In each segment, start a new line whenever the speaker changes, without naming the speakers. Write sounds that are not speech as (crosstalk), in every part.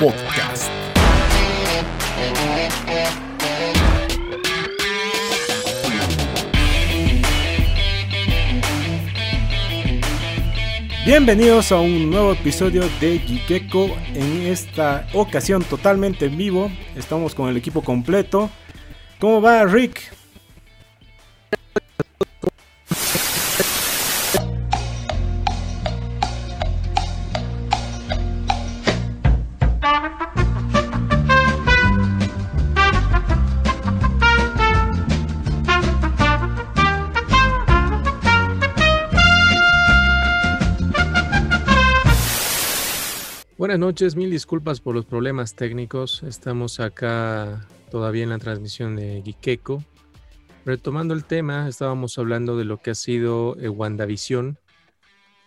Podcast.
Bienvenidos a un nuevo episodio de Gikeko. En esta ocasión totalmente en vivo. Estamos con el equipo completo. ¿Cómo va Rick?
Buenas noches, mil disculpas por los problemas técnicos. Estamos acá todavía en la transmisión de Gikeko. Retomando el tema, estábamos hablando de lo que ha sido eh, WandaVision.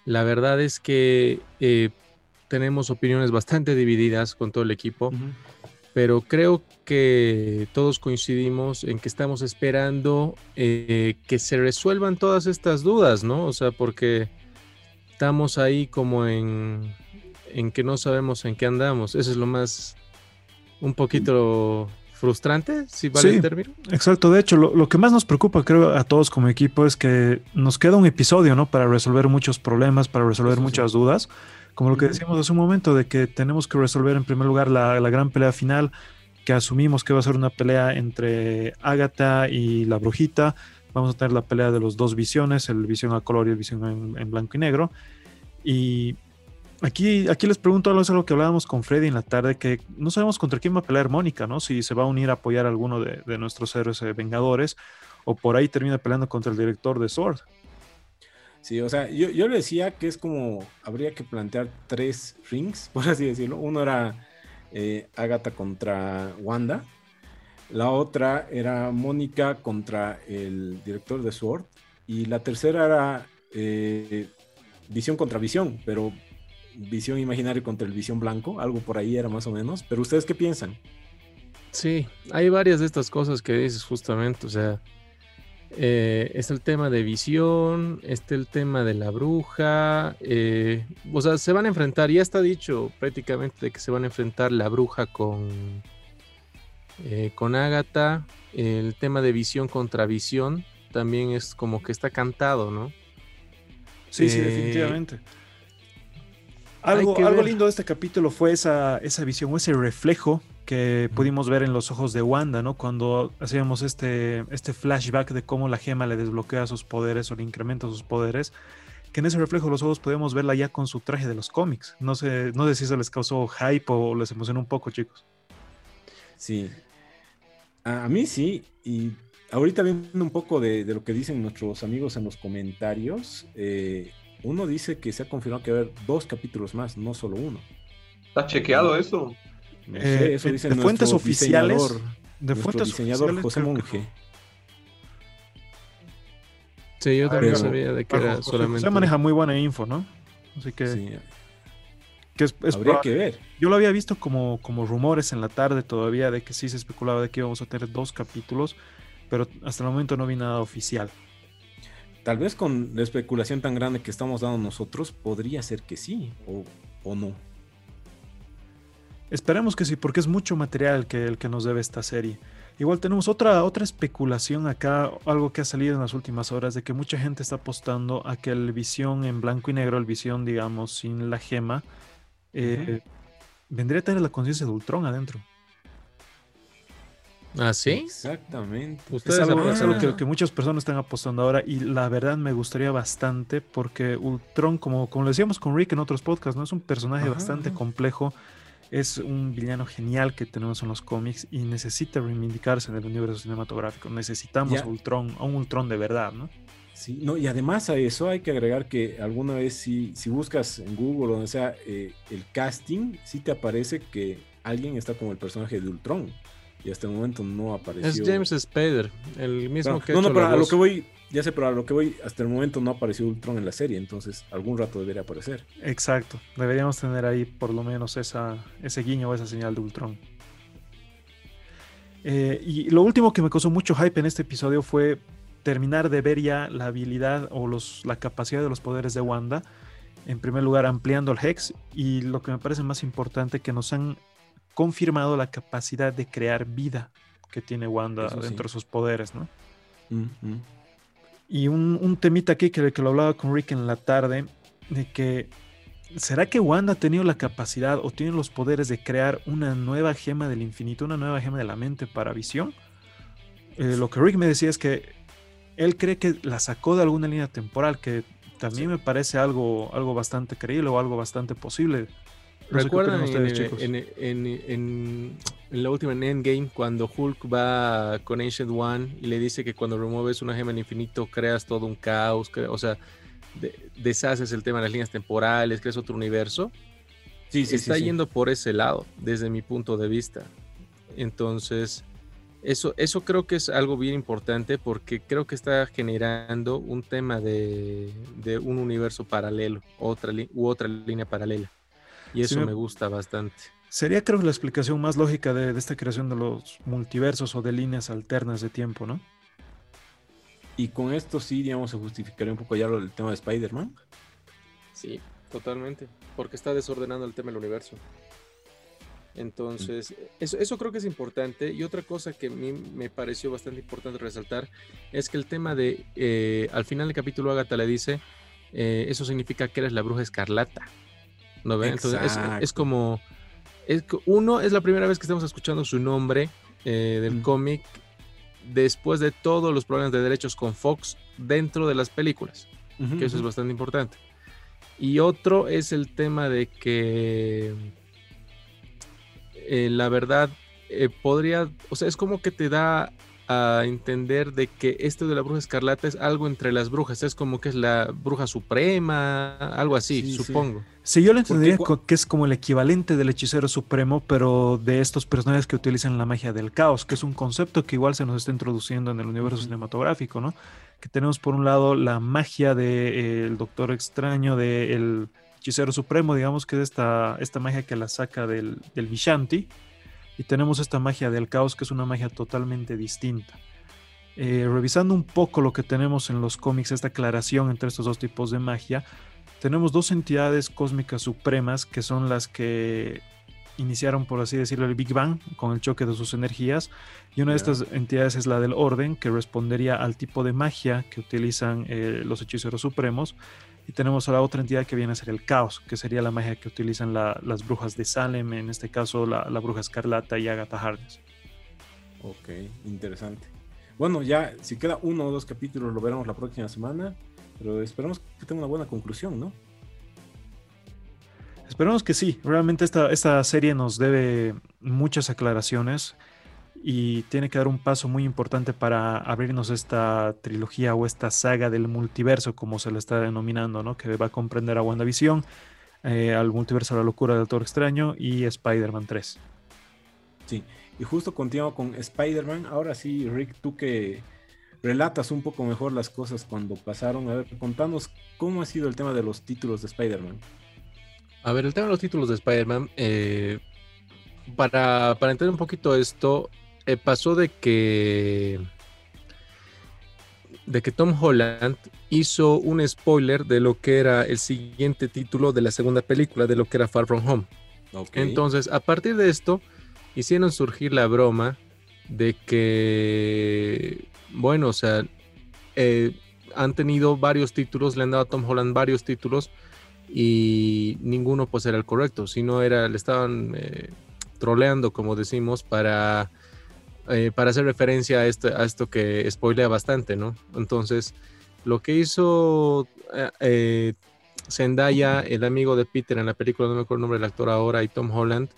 La verdad es que eh, tenemos opiniones bastante divididas con todo el equipo, pero creo que todos coincidimos en que estamos esperando eh, que se resuelvan todas estas dudas, ¿no? O sea, porque estamos ahí como en en que no sabemos en qué andamos. Eso es lo más un poquito frustrante, si vale el término.
Exacto, de hecho, lo, que más nos preocupa, creo, a todos como equipo es que nos queda un episodio, ¿no? Para resolver muchos problemas, para resolver muchas dudas. Como lo que decíamos hace un momento, de que tenemos que resolver en primer lugar la, gran pelea final, que asumimos que va a ser una pelea entre Agatha y la brujita. Vamos a tener la pelea de los dos visiones, el visión a color y el visión en blanco y negro. Y Aquí, aquí les pregunto algo, es algo que hablábamos con Freddy en la tarde, que no sabemos contra quién va a pelear Mónica, ¿no? Si se va a unir a apoyar a alguno de, nuestros héroes eh, vengadores o por ahí termina peleando contra el director de Sword.
Sí, o sea, yo, yo le decía que es como, habría que plantear tres rings, (laughs) por así decirlo. Uno era eh, Agatha contra Wanda, la otra era Mónica contra el director de Sword y la tercera era eh, Visión contra Visión, pero visión imaginaria contra el visión blanco, algo por ahí era más o menos, pero ustedes qué piensan?
Sí, hay varias de estas cosas que dices justamente, o sea, eh, es el tema de visión, este el tema de la bruja, eh, o sea, se van a enfrentar, ya está dicho prácticamente de que se van a enfrentar la bruja con, eh, con Agatha, el tema de visión contra visión también es como que está cantado, ¿no?
Sí, sí, definitivamente. Algo, lindo de este capítulo fue esa, esa visión o ese reflejo que pudimos ver en los ojos de Wanda, ¿no? Cuando hacíamos este, este flashback de cómo la gema le desbloquea sus poderes o le incrementa sus poderes, que en ese reflejo de los ojos podemos verla ya con su traje de los cómics. No sé, no sé si eso les causó hype o les emocionó un poco, chicos.
Sí. A, mí sí, y ahorita viendo un poco de, de, lo que dicen nuestros amigos en los comentarios, eh, uno dice que se ha confirmado que va a haber dos capítulos más, no solo uno.
¿Está chequeado eso?
No sé, eh, eso dice de
fuentes oficiales.
De fuentes diseñador José Monge.
Sí, yo también sabía de que era solamente.
Se maneja muy buena info, ¿no? Así que. Sí.
Que es, Habría que ver.
Yo lo había visto como, como rumores en la tarde todavía de que sí se especulaba de que íbamos a tener dos capítulos, pero hasta el momento no vi nada oficial.
Tal vez con la especulación tan grande que estamos dando nosotros, podría ser que sí o, no.
Esperemos que sí, porque es mucho material que, el que nos debe esta serie. Igual tenemos otra, otra especulación acá, algo que ha salido en las últimas horas, de que mucha gente está apostando a que el visión en blanco y negro, el visión, digamos, sin la gema, eh, vendría a tener la conciencia de Ultron adentro.
¿Ah, sí?
Exactamente.
Ustedes es algo, que, muchas personas están apostando ahora y la verdad me gustaría bastante porque Ultron, como, como lo decíamos con Rick en otros podcasts, ¿no? es un personaje bastante complejo, es un villano genial que tenemos en los cómics y necesita reivindicarse en el universo cinematográfico. Necesitamos a Ultron, a un Ultron de verdad, ¿no?
Sí, no, y además a eso hay que agregar que alguna vez si, si buscas en Google o donde sea eh, el casting, sí te aparece que alguien está como el personaje de Ultron y hasta el momento no apareció.
Es James Spader, el mismo que.
No, no, pero a lo que voy, ya sé, pero a lo que voy, hasta el momento no apareció Ultron en la serie, entonces algún rato debería aparecer.
Exacto, deberíamos tener ahí por lo menos esa, ese guiño o esa señal de Ultron. Eh, y lo último que me causó mucho hype en este episodio fue terminar de ver ya la habilidad o los, la capacidad de los poderes de Wanda En primer lugar, ampliando el Hex y lo que me parece más importante, que nos han confirmado la capacidad de crear vida que tiene Wanda
Eso sí.
dentro de sus poderes, ¿no?
Mm.
Y un, un temita aquí que, que lo hablaba con Rick en la tarde, de que ¿será que Wanda ha tenido la capacidad o tiene los poderes de crear una nueva gema del infinito, una nueva gema de la mente para visión? Eh, lo que Rick me decía es que él cree que la sacó de alguna línea temporal, que también me parece algo, algo bastante creíble o algo bastante posible. No
¿Recuerdan en,
ustedes,
en- en- en- en la última en Endgame cuando Hulk va con Ancient One y le dice que cuando remueves una gema del infinito creas todo un caos, o sea, de- deshaces el tema de las líneas temporales, creas otro universo?
Sí, sí,
está
sí.
yendo por ese lado, desde mi punto de vista. Entonces, eso, eso creo que es algo bien importante porque creo que está generando un tema de, de un universo paralelo, otra u otra línea paralela. Y eso
me-
me gusta bastante.
Sería creo que la explicación más lógica de, de esta creación de los multiversos o de líneas alternas de tiempo, ¿no?
Y con esto sí, digamos, se justificaría un poco ya lo del tema de Spider-Man.
Sí, totalmente. Porque está desordenando el tema del universo. Entonces, eso, eso creo que es importante. Y otra cosa que a mí me pareció bastante importante resaltar es que el tema de, eh, al final del capítulo Agatha le dice, eh, eso significa que eres la bruja escarlata. ¿No ven? Entonces, es, como, es, uno, es la primera vez que estamos escuchando su nombre eh, del
Mm.
cómic después de todos los problemas de derechos con Fox dentro de las películas que eso es bastante importante. Y otro es el tema de que eh, la verdad eh, podría, o sea, es como que te da a entender de que esto de la bruja escarlata es algo entre las brujas, es como que es la bruja suprema, algo así,
Sí, sí.
supongo.
Sí, yo lo entendería que es como el equivalente del hechicero supremo, pero de estos personajes que utilizan la magia del caos, que es un concepto que igual se nos está introduciendo en el universo cinematográfico, ¿no? Que tenemos por un lado la magia del Doctor Extraño, del hechicero supremo, digamos que es esta, esta magia que la saca del, del Vishanti, y tenemos esta magia del caos, que es una magia totalmente distinta. Eh, revisando un poco lo que tenemos en los cómics, esta aclaración entre estos dos tipos de magia, tenemos dos entidades cósmicas supremas que son las que iniciaron, por así decirlo, el Big Bang con el choque de sus energías. Y una de estas entidades es la del orden, que respondería al tipo de magia que utilizan eh, los hechiceros supremos. Y tenemos a la otra entidad que viene a ser el caos, que sería la magia que utilizan la- las brujas de Salem, en este caso la, la bruja escarlata y Agatha Harkness.
Ok, interesante. Bueno, ya si queda uno o dos capítulos lo veremos la próxima semana, pero esperemos que tenga una buena conclusión, ¿no?
Esperemos que sí. Realmente esta, esta serie nos debe muchas aclaraciones y tiene que dar un paso muy importante para abrirnos esta trilogía o esta saga del multiverso, como se le está denominando, ¿no? Que va a comprender a WandaVision, eh, al multiverso de la locura del Doctor Extraño y Spider-Man 3.
Sí, y justo continuo con Spider-Man. Ahora sí, Rick, tú que relatas un poco mejor las cosas cuando pasaron, a ver, contanos cómo ha sido el tema de los títulos de Spider-Man.
A ver, el tema de los títulos de Spider-Man, eh, para, para entender un poquito esto, eh, pasó de que de que Tom Holland hizo un spoiler de lo que era el siguiente título de la segunda película, de lo que era Far From Home. Entonces, a partir de esto, hicieron surgir la broma de que, bueno, o sea, eh, han tenido varios títulos, le han dado a Tom Holland varios títulos y ninguno pues era el correcto, sino era, le estaban eh, troleando, como decimos, para, eh, para hacer referencia a esto, a esto que spoilea bastante, ¿no? Entonces, lo que hizo eh, eh, Zendaya, el amigo de Peter en la película, no me acuerdo el nombre del actor ahora, y Tom Holland,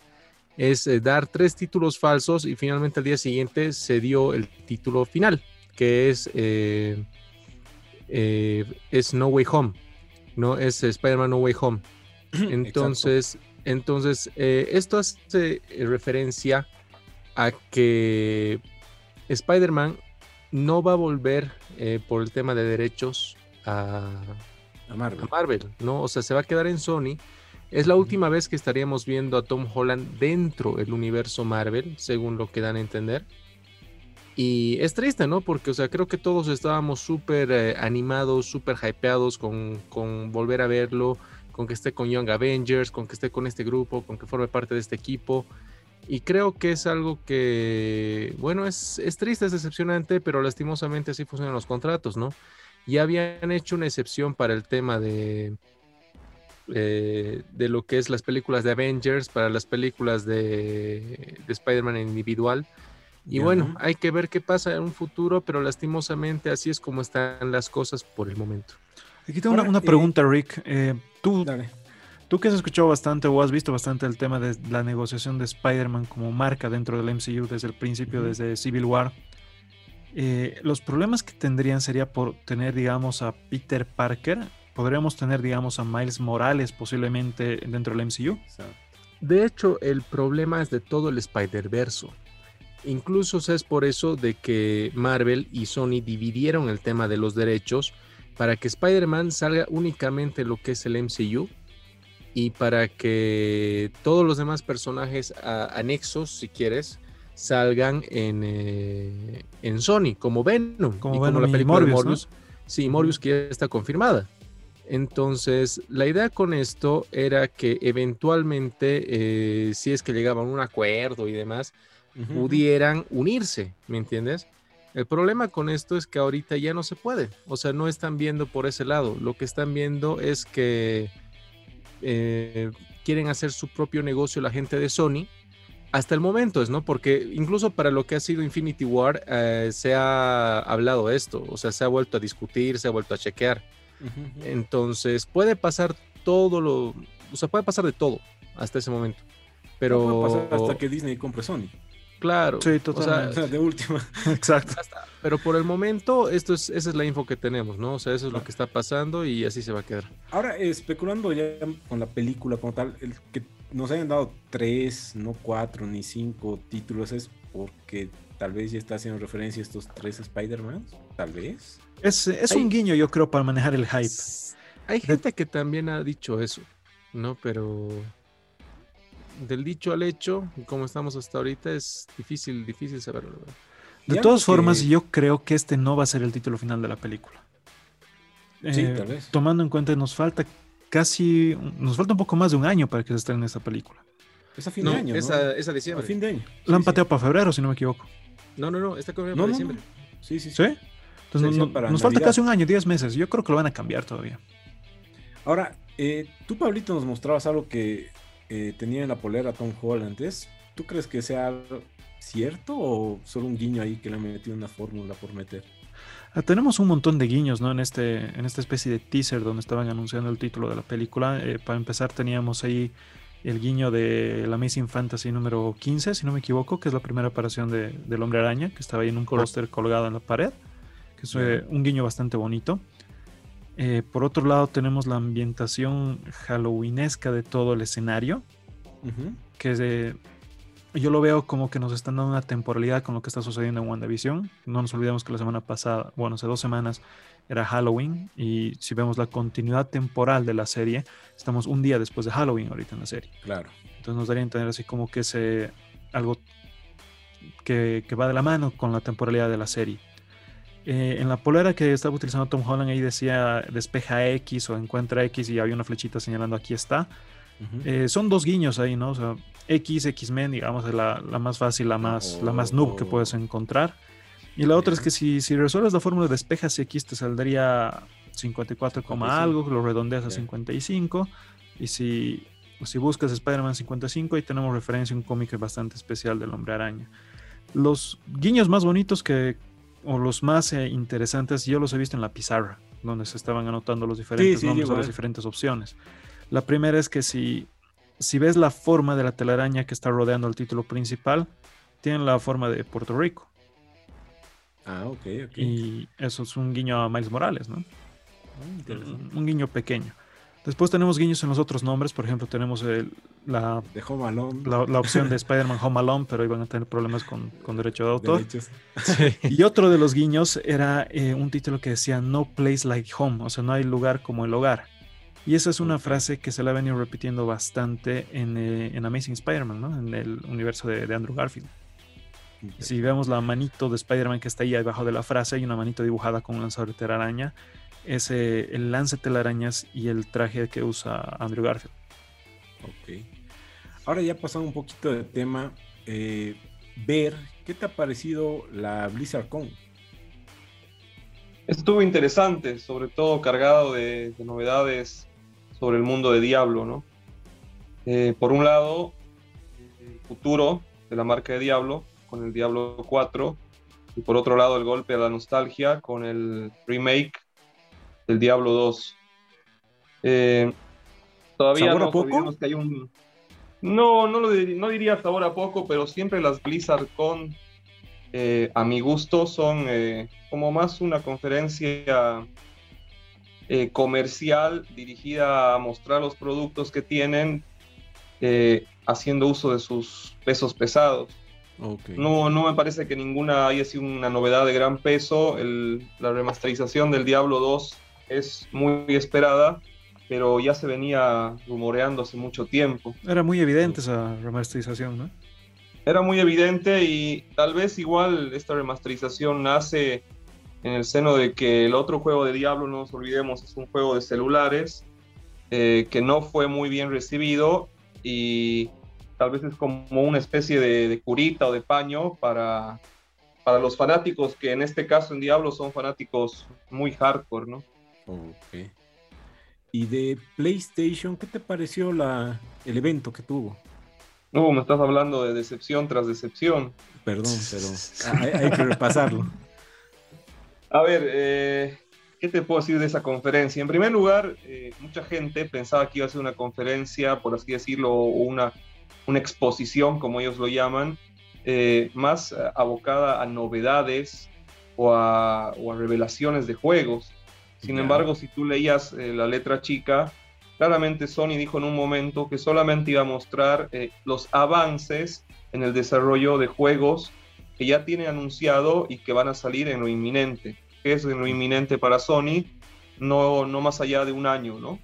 es eh, dar tres títulos falsos y finalmente al día siguiente se dio el título final, que es, es No Way Home, ¿no? Es Spider-Man No Way Home. (clears throat) Entonces, entonces esto hace referencia a que Spider-Man no va a volver eh, por el tema de derechos a,
a Marvel.
a Marvel, ¿no? O sea, se va a quedar en Sony. Es la última vez que estaríamos viendo a Tom Holland dentro del universo Marvel, según lo que dan a entender. Y es triste, ¿no? Porque, o sea, creo que todos estábamos súper eh, animados, súper hypeados con, con volver a verlo, con que esté con Young Avengers, con que esté con este grupo, con que forme parte de este equipo. Y creo que es algo que, bueno, es, es triste, es decepcionante, pero lastimosamente así funcionan los contratos, ¿no? Ya habían hecho una excepción para el tema de, eh, de lo que es las películas de Avengers, para las películas de, de Spider-Man individual. Y bueno, hay que ver qué pasa en un futuro, pero lastimosamente así es como están las cosas por el momento.
Aquí tengo
Ahora,
una
eh,
pregunta, Rick. Eh, tú,
Dale.
Tú que has escuchado bastante o has visto bastante el tema de la negociación de Spider-Man como marca dentro del MCU desde el principio, desde Civil War, eh, los problemas que tendrían sería por tener, digamos, a Peter Parker. Podríamos tener, digamos, a Miles Morales posiblemente dentro del MCU.
De hecho, el problema es de todo el Spider-Verso. Incluso es por eso de que Marvel y Sony dividieron el tema de los derechos para que Spider-Man salga únicamente en lo que es el MCU y para que todos los demás personajes a- anexos, si quieres, salgan en, eh, en Sony, como Venom,
Como
y
Venom
la
y
película de
Morbius, ¿no?
Morbius. Sí, Morbius que ya está confirmada. Entonces, la idea con esto era que eventualmente, eh, si es que llegaban a un acuerdo y demás, pudieran unirse, ¿me entiendes? El problema con esto es que ahorita ya no se puede, o sea, no están viendo por ese lado, lo que están viendo es que eh, quieren hacer su propio negocio la gente de Sony, hasta el momento es, ¿no? Porque incluso para lo que ha sido Infinity War eh, se ha hablado esto, o sea, se ha vuelto a discutir, se ha vuelto a chequear. Entonces puede pasar todo lo, o sea, puede pasar de todo hasta ese momento. Pero
No puede pasar hasta que Disney compre Sony.
Claro,
Sí, totalmente.
O sea, de última. (laughs)
Exacto.
hasta- pero por el momento esto es, esa es la info que tenemos, ¿no? O sea, eso es lo que está pasando y así se va a quedar.
Ahora, especulando ya con la película como tal, el que nos hayan dado tres, no cuatro ni cinco títulos es porque tal vez ya está haciendo referencia a estos tres Spider-Man. Tal vez.
Es, es
Hay-
un guiño, yo creo, para manejar el hype.
Hay gente que también ha dicho eso, ¿no? Pero del dicho al hecho, como estamos hasta ahorita, es difícil, difícil saberlo. ¿verdad?
De
Y
todas
que-
formas, yo creo que este no va a ser el título final de la película.
Sí,
Eh,
tal vez.
Tomando en cuenta, nos falta casi, nos falta un poco más de un año para que se estrene esta película.
Es a fin
No,
de año,
es,
¿no?
a, es a
A
diciembre.
fin de año.
La han
Sí, sí.
pateado para febrero, si no me equivoco.
No, no, no, está confirmado
No,
para
no,
diciembre.
no. Sí, sí, sí.
¿Sí? Entonces nos falta casi un año, 10 meses. Yo creo que lo van a cambiar todavía.
Ahora, eh, tú, Pablito, nos mostrabas algo que eh, tenía en la polera Tom Holland. ¿Es- ¿Tú crees que sea cierto o solo un guiño ahí que le han metido una fórmula por meter?
Ah, tenemos un montón de guiños, ¿no? En, este, en esta especie de teaser donde estaban anunciando el título de la película. Eh, para empezar, teníamos ahí el guiño de la Amazing Fantasy número 15, si no me equivoco, que es la primera aparición de, del Hombre Araña, que estaba ahí en un póster colgado en la pared, que es eh, un guiño bastante bonito. Eh, por otro lado, tenemos la ambientación halloweenesca de todo el escenario, que es de- yo lo veo como que nos están dando una temporalidad con lo que está sucediendo en WandaVision. No nos olvidemos que la semana pasada, bueno, hace dos semanas era Halloween y si vemos la continuidad temporal de la serie, estamos un día después de Halloween ahorita en la serie.
Claro.
Entonces nos daría a entender así como que ese algo que, que va de la mano con la temporalidad de la serie. Eh, en la polera que estaba utilizando Tom Holland ahí decía despeja X o encuentra X y había una flechita señalando aquí está. Eh, son dos guiños ahí, ¿no? O sea, X, X-Men, digamos, es la, la más fácil, la más, la más noob que
Oh.
puedes encontrar. Y la otra es que si, si resuelves la fórmula de despejas X, te saldría 54, coma
55.
algo, lo redondeas a
Ya.
55. Y si, si buscas Spider-Man 55, ahí tenemos referencia a un cómic bastante especial del Hombre Araña. Los guiños más bonitos que, o los más eh, interesantes, yo los he visto en la pizarra, donde se estaban anotando los diferentes
sí,
nombres o las diferentes opciones. La primera es que si, si ves la forma de la telaraña que está rodeando el título principal, tiene la forma de Puerto Rico.
Ah, ok, ok.
Y eso es un guiño a Miles Morales, ¿no?
Ah.
Un guiño pequeño. Después tenemos guiños en los otros nombres, por ejemplo, tenemos el- la,
De Home Alone.
la, la opción de Spider-Man Home Alone, pero iban a tener problemas con, con derecho de autor. Y otro de los guiños era eh, un título que decía No place like home, o sea, no hay lugar como el hogar. Y esa es una frase que se la ha venido repitiendo bastante en, eh, en Amazing Spider-Man, ¿no? En el universo de, de Andrew Garfield. Si vemos la manito de Spider-Man que está ahí abajo de la frase, hay una manito dibujada con un lanzador de telaraña. Ese el lance telarañas y el traje que usa Andrew Garfield.
Ok. Ahora ya pasando un poquito de tema, eh, ver, ¿qué te ha parecido la Blizzard Con?
Estuvo interesante, sobre todo cargado de, de novedades sobre el mundo de Diablo, ¿no? Eh, por un lado, el futuro de la marca de Diablo con el Diablo 4 y por otro lado el golpe a la nostalgia con el remake del Diablo 2. Eh, todavía
¿Sabor a
no
poco?
que hay un... No, no, lo dir- no diría sabor a poco, pero siempre las Blizzard con, eh, a mi gusto, son eh, como más una conferencia comercial dirigida a mostrar los productos que tienen, haciendo uso de sus pesos pesados. No, no me parece que ninguna haya sido una novedad de gran peso. El- la remasterización del Diablo 2 es muy esperada, pero ya se venía rumoreando hace mucho tiempo.
Era muy evidente esa remasterización, ¿no?
Era muy evidente y tal vez igual esta remasterización nace en el seno de que el otro juego de Diablo, no nos olvidemos, es un juego de celulares eh, que no fue muy bien recibido y tal vez es como una especie de, de curita o de paño para, para los fanáticos que en este caso en Diablo son fanáticos muy hardcore, ¿no?
Ok. Y de PlayStation, ¿qué te pareció la, el evento que tuvo?
No, me estás hablando de decepción tras decepción.
Perdón, pero hay, hay que repasarlo. (laughs)
A ver, eh, ¿qué te puedo decir de esa conferencia? En primer lugar, eh, mucha gente pensaba que iba a ser una conferencia, por así decirlo, o una, una exposición, como ellos lo llaman, eh, más abocada a novedades o a, o a revelaciones de juegos. Sin embargo, si tú leías eh, la letra chica, claramente Sony dijo en un momento que solamente iba a mostrar eh, los avances en el desarrollo de juegos que ya tiene anunciado y que van a salir en lo inminente. ¿Qué es en lo inminente para Sony? No, no más allá de un año, ¿no?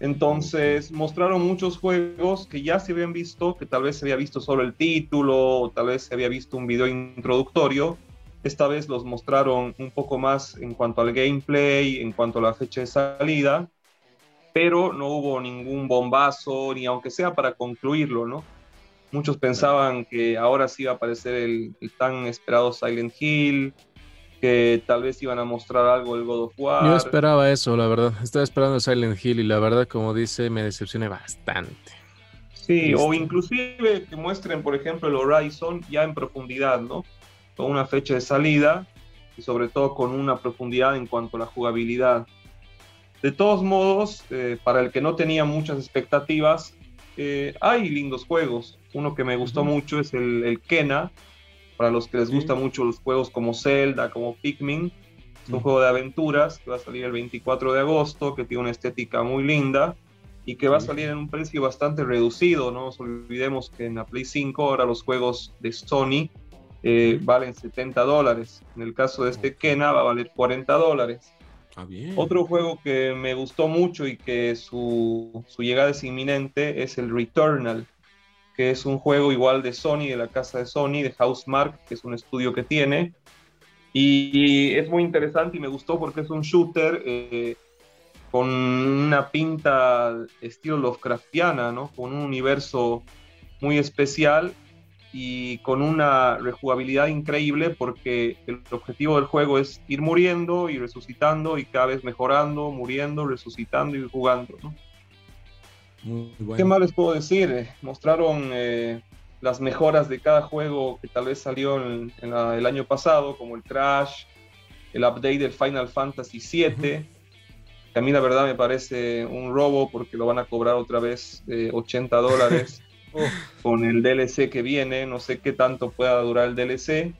Entonces mostraron muchos juegos que ya se habían visto, que tal vez se había visto solo el título, o tal vez se había visto un video introductorio. Esta vez los mostraron un poco más en cuanto al gameplay, en cuanto a la fecha de salida, pero no hubo ningún bombazo, ni aunque sea para concluirlo, ¿no? Muchos pensaban que ahora sí iba a aparecer el, el tan esperado Silent Hill, que tal vez iban a mostrar algo del God of War.
Yo esperaba eso, la verdad. Estaba esperando Silent Hill y la verdad, como dice, me decepcioné bastante.
Sí, o inclusive que muestren, por ejemplo, el Horizon ya en profundidad, ¿no? Con una fecha de salida y sobre todo con una profundidad en cuanto a la jugabilidad. De todos modos, eh, para el que no tenía muchas expectativas, eh, hay lindos juegos. Uno que me gustó mucho es el, el Kena. Para los que les
Sí.
gustan mucho los juegos como Zelda, como Pikmin, es un juego de aventuras que va a salir el 24 de agosto, que tiene una estética muy linda y que va a salir en un precio bastante reducido. No nos olvidemos que en la Play 5 ahora los juegos de Sony eh, valen 70 dólares. En el caso de este Kena va a valer 40 dólares.
Ah, bien.
Otro juego que me gustó mucho y que su, su llegada es inminente es el Returnal, que es un juego igual de Sony, de la casa de Sony, de Housemark, que es un estudio que tiene. Y es muy interesante y me gustó porque es un shooter eh, con una pinta estilo Lovecraftiana, ¿no? Con un universo muy especial y con una rejugabilidad increíble porque el objetivo del juego es ir muriendo y resucitando y cada vez mejorando, muriendo, resucitando y jugando. ¿no?
Muy bueno.
¿Qué más les puedo decir? Eh, Mostraron eh, las mejoras de cada juego que tal vez salió en, en la- el año pasado, como el Crash, el update del Final Fantasy VII, que a mí la verdad me parece un robo porque lo van a cobrar otra vez eh, 80 dólares (laughs) con el DLC que viene, no sé qué tanto pueda durar el DLC.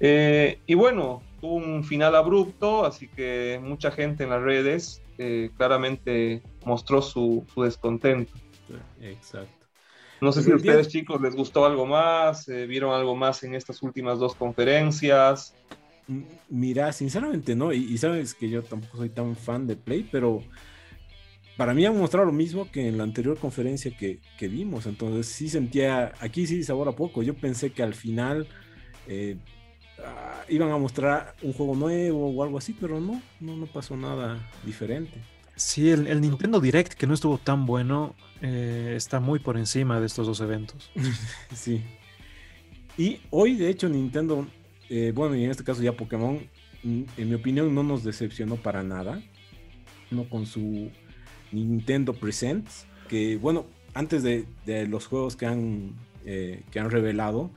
Eh, y bueno, tuvo un final abrupto, así que mucha gente en las redes eh, claramente mostró su, su descontento.
Exacto.
No sé si
Pero
a ustedes chicos les gustó algo más, eh, vieron algo más en estas últimas dos conferencias.
Mira, sinceramente no, y, y sabes que yo tampoco soy tan fan de Play, pero para mí han mostrado lo mismo que en la anterior conferencia que, que vimos, entonces sí sentía, aquí sí sabor a poco, yo pensé que al final eh, ah, iban a mostrar un juego nuevo o algo así, pero no, no, no pasó nada diferente.
Sí, el, el Nintendo Direct, que no estuvo tan bueno, eh, está muy por encima de estos dos eventos. (laughs)
sí. Y hoy, de hecho, Nintendo, eh, bueno, y en este caso ya Pokémon, en mi opinión, no nos decepcionó para nada. No con su Nintendo Presents, que bueno, antes de, de los juegos que han, eh, que han revelado,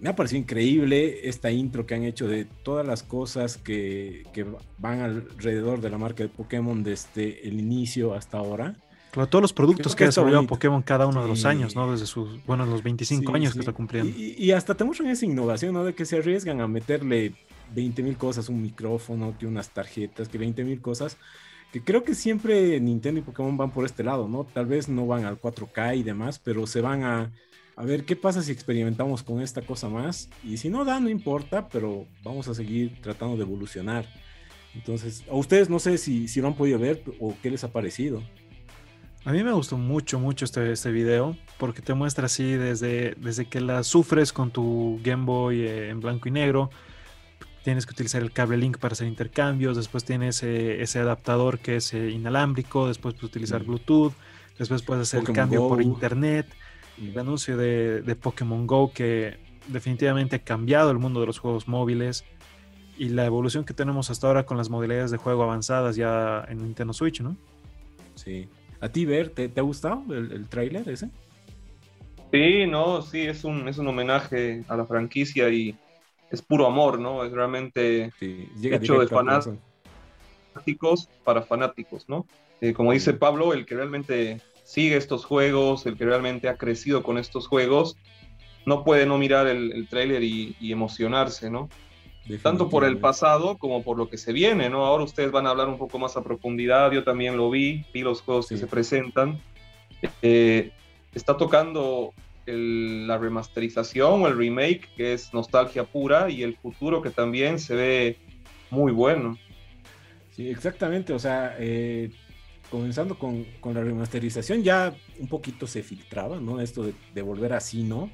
me ha parecido increíble esta intro que han hecho de todas las cosas que, que van alrededor de la marca de Pokémon desde el inicio hasta ahora.
Claro, todos los productos que ha desarrollado Pokémon cada uno de los años, ¿no? Desde sus, bueno, los 25 años que está cumpliendo.
Y, y, hasta te muestran esa innovación, ¿no? De que se arriesgan a meterle 20 mil cosas, un micrófono, que unas tarjetas, que 20 mil cosas. Que creo que siempre Nintendo y Pokémon van por este lado, ¿no? Tal vez no van al 4K y demás, pero se van a, a ver qué pasa si experimentamos con esta cosa más. Y si no da, no importa, pero vamos a seguir tratando de evolucionar. Entonces, a ustedes no sé si, si lo han podido ver o qué les ha parecido.
A mí me gustó mucho, mucho este, este video, porque te muestra así desde, desde que la sufres con tu Game Boy eh, en blanco y negro, tienes que utilizar el cable link para hacer intercambios, después tienes eh, ese adaptador que es eh, inalámbrico, después puedes utilizar Bluetooth, después puedes hacer el cambio Go. por internet, el anuncio de, de, Pokémon Go que definitivamente ha cambiado el mundo de los juegos móviles y la evolución que tenemos hasta ahora con las modalidades de juego avanzadas ya en Nintendo Switch, ¿no?
Sí. ¿A ti, Ver, te, te ha gustado el, el tráiler ese?
Sí, no, sí, es un, es un homenaje a la franquicia y es puro amor, ¿no? Es realmente sí, hecho de fanáticos para fanáticos, ¿no? Eh, como dice Pablo, el que realmente sigue estos juegos, el que realmente ha crecido con estos juegos, no puede no mirar el, el tráiler y, y, emocionarse, ¿no? Tanto por el pasado como por lo que se viene, ¿no? Ahora ustedes van a hablar un poco más a profundidad, yo también lo vi, vi los juegos sí. que se presentan. Eh, está tocando la remasterización o el remake, que es nostalgia pura, y el futuro que también se ve muy bueno.
Sí, exactamente, o sea, eh, comenzando con, con, la remasterización, ya un poquito se filtraba, ¿no? Esto de, volver así, ¿no?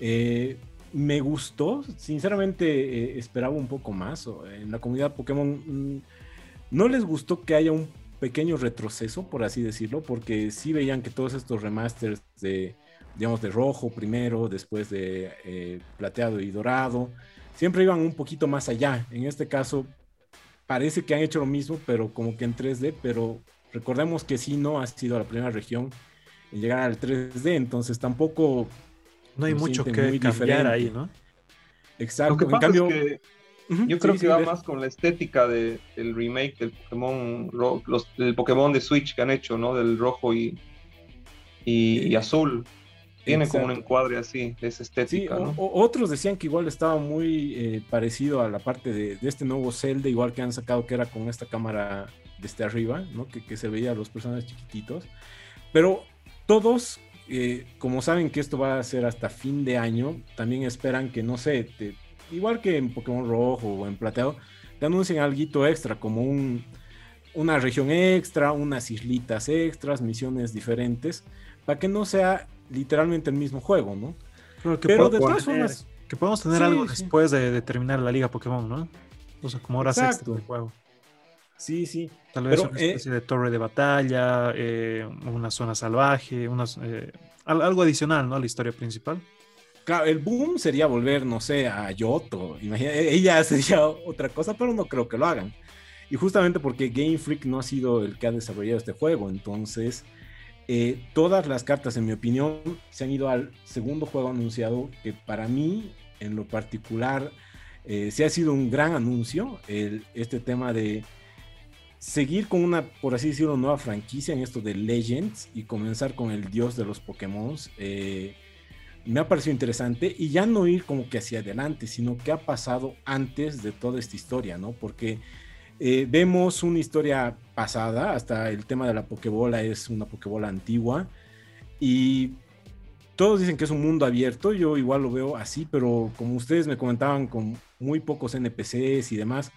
Eh, me gustó, sinceramente eh, esperaba un poco más. En la comunidad Pokémon mmm, no les gustó que haya un pequeño retroceso, por así decirlo, porque sí veían que todos estos remasters de, digamos, de rojo primero, después de eh, plateado y dorado, siempre iban un poquito más allá. En este caso, parece que han hecho lo mismo, pero como que en 3D, pero recordemos que sí no ha sido la primera región en llegar al 3D, entonces tampoco
no hay mucho que cambiar diferente. ahí, ¿no?
Exacto.
Lo que pasa en cambio, es que yo creo sí, que sí, va más con la estética de, del remake del Pokémon, los, del Pokémon de Switch que han hecho, ¿no? Del rojo y, y, y azul. Tiene Exacto. como un encuadre así, de esa estética.
Sí,
¿no?
o, otros decían que igual estaba muy eh, parecido a la parte de, de, este nuevo Zelda, igual que han sacado que era con esta cámara desde arriba, ¿no? Que, que se veía a los personajes chiquititos. Pero todos eh, como saben que esto va a ser hasta fin de año, también esperan que, no sé, te, igual que en Pokémon Rojo o en Plateado, te anuncien algo extra, como un, una región extra, unas islitas extras, misiones diferentes, para que no sea literalmente el mismo juego, ¿no?
Pero, Pero de todas formas... Que podemos tener sí, algo sí. después de, de, terminar la liga Pokémon, ¿no? O sea, como horas extra del juego.
Sí, sí.
Tal vez Pero, una especie eh, de torre de batalla, eh, una zona salvaje, unas, eh, algo adicional, ¿no? A la historia principal.
Claro, el boom sería volver, no sé, a Yoto. Imagina, ella (laughs) sería otra cosa, pero no creo que lo hagan. Y justamente porque Game Freak no ha sido el que ha desarrollado este juego, entonces eh, todas las cartas, en mi opinión, se han ido al segundo juego anunciado, que para mí, en lo particular, eh, sí ha sido un gran anuncio, este tema de seguir con una, por así decirlo, nueva franquicia en esto de Legends y comenzar con el dios de los Pokémon. Eh, me ha parecido interesante y ya no ir como que hacia adelante, sino que ha pasado antes de toda esta historia, ¿no? Porque eh, vemos una historia pasada, hasta el tema de la Pokébola es una Pokébola antigua y todos dicen que es un mundo abierto, yo igual lo veo así, pero como ustedes me comentaban con muy pocos NPCs y demás,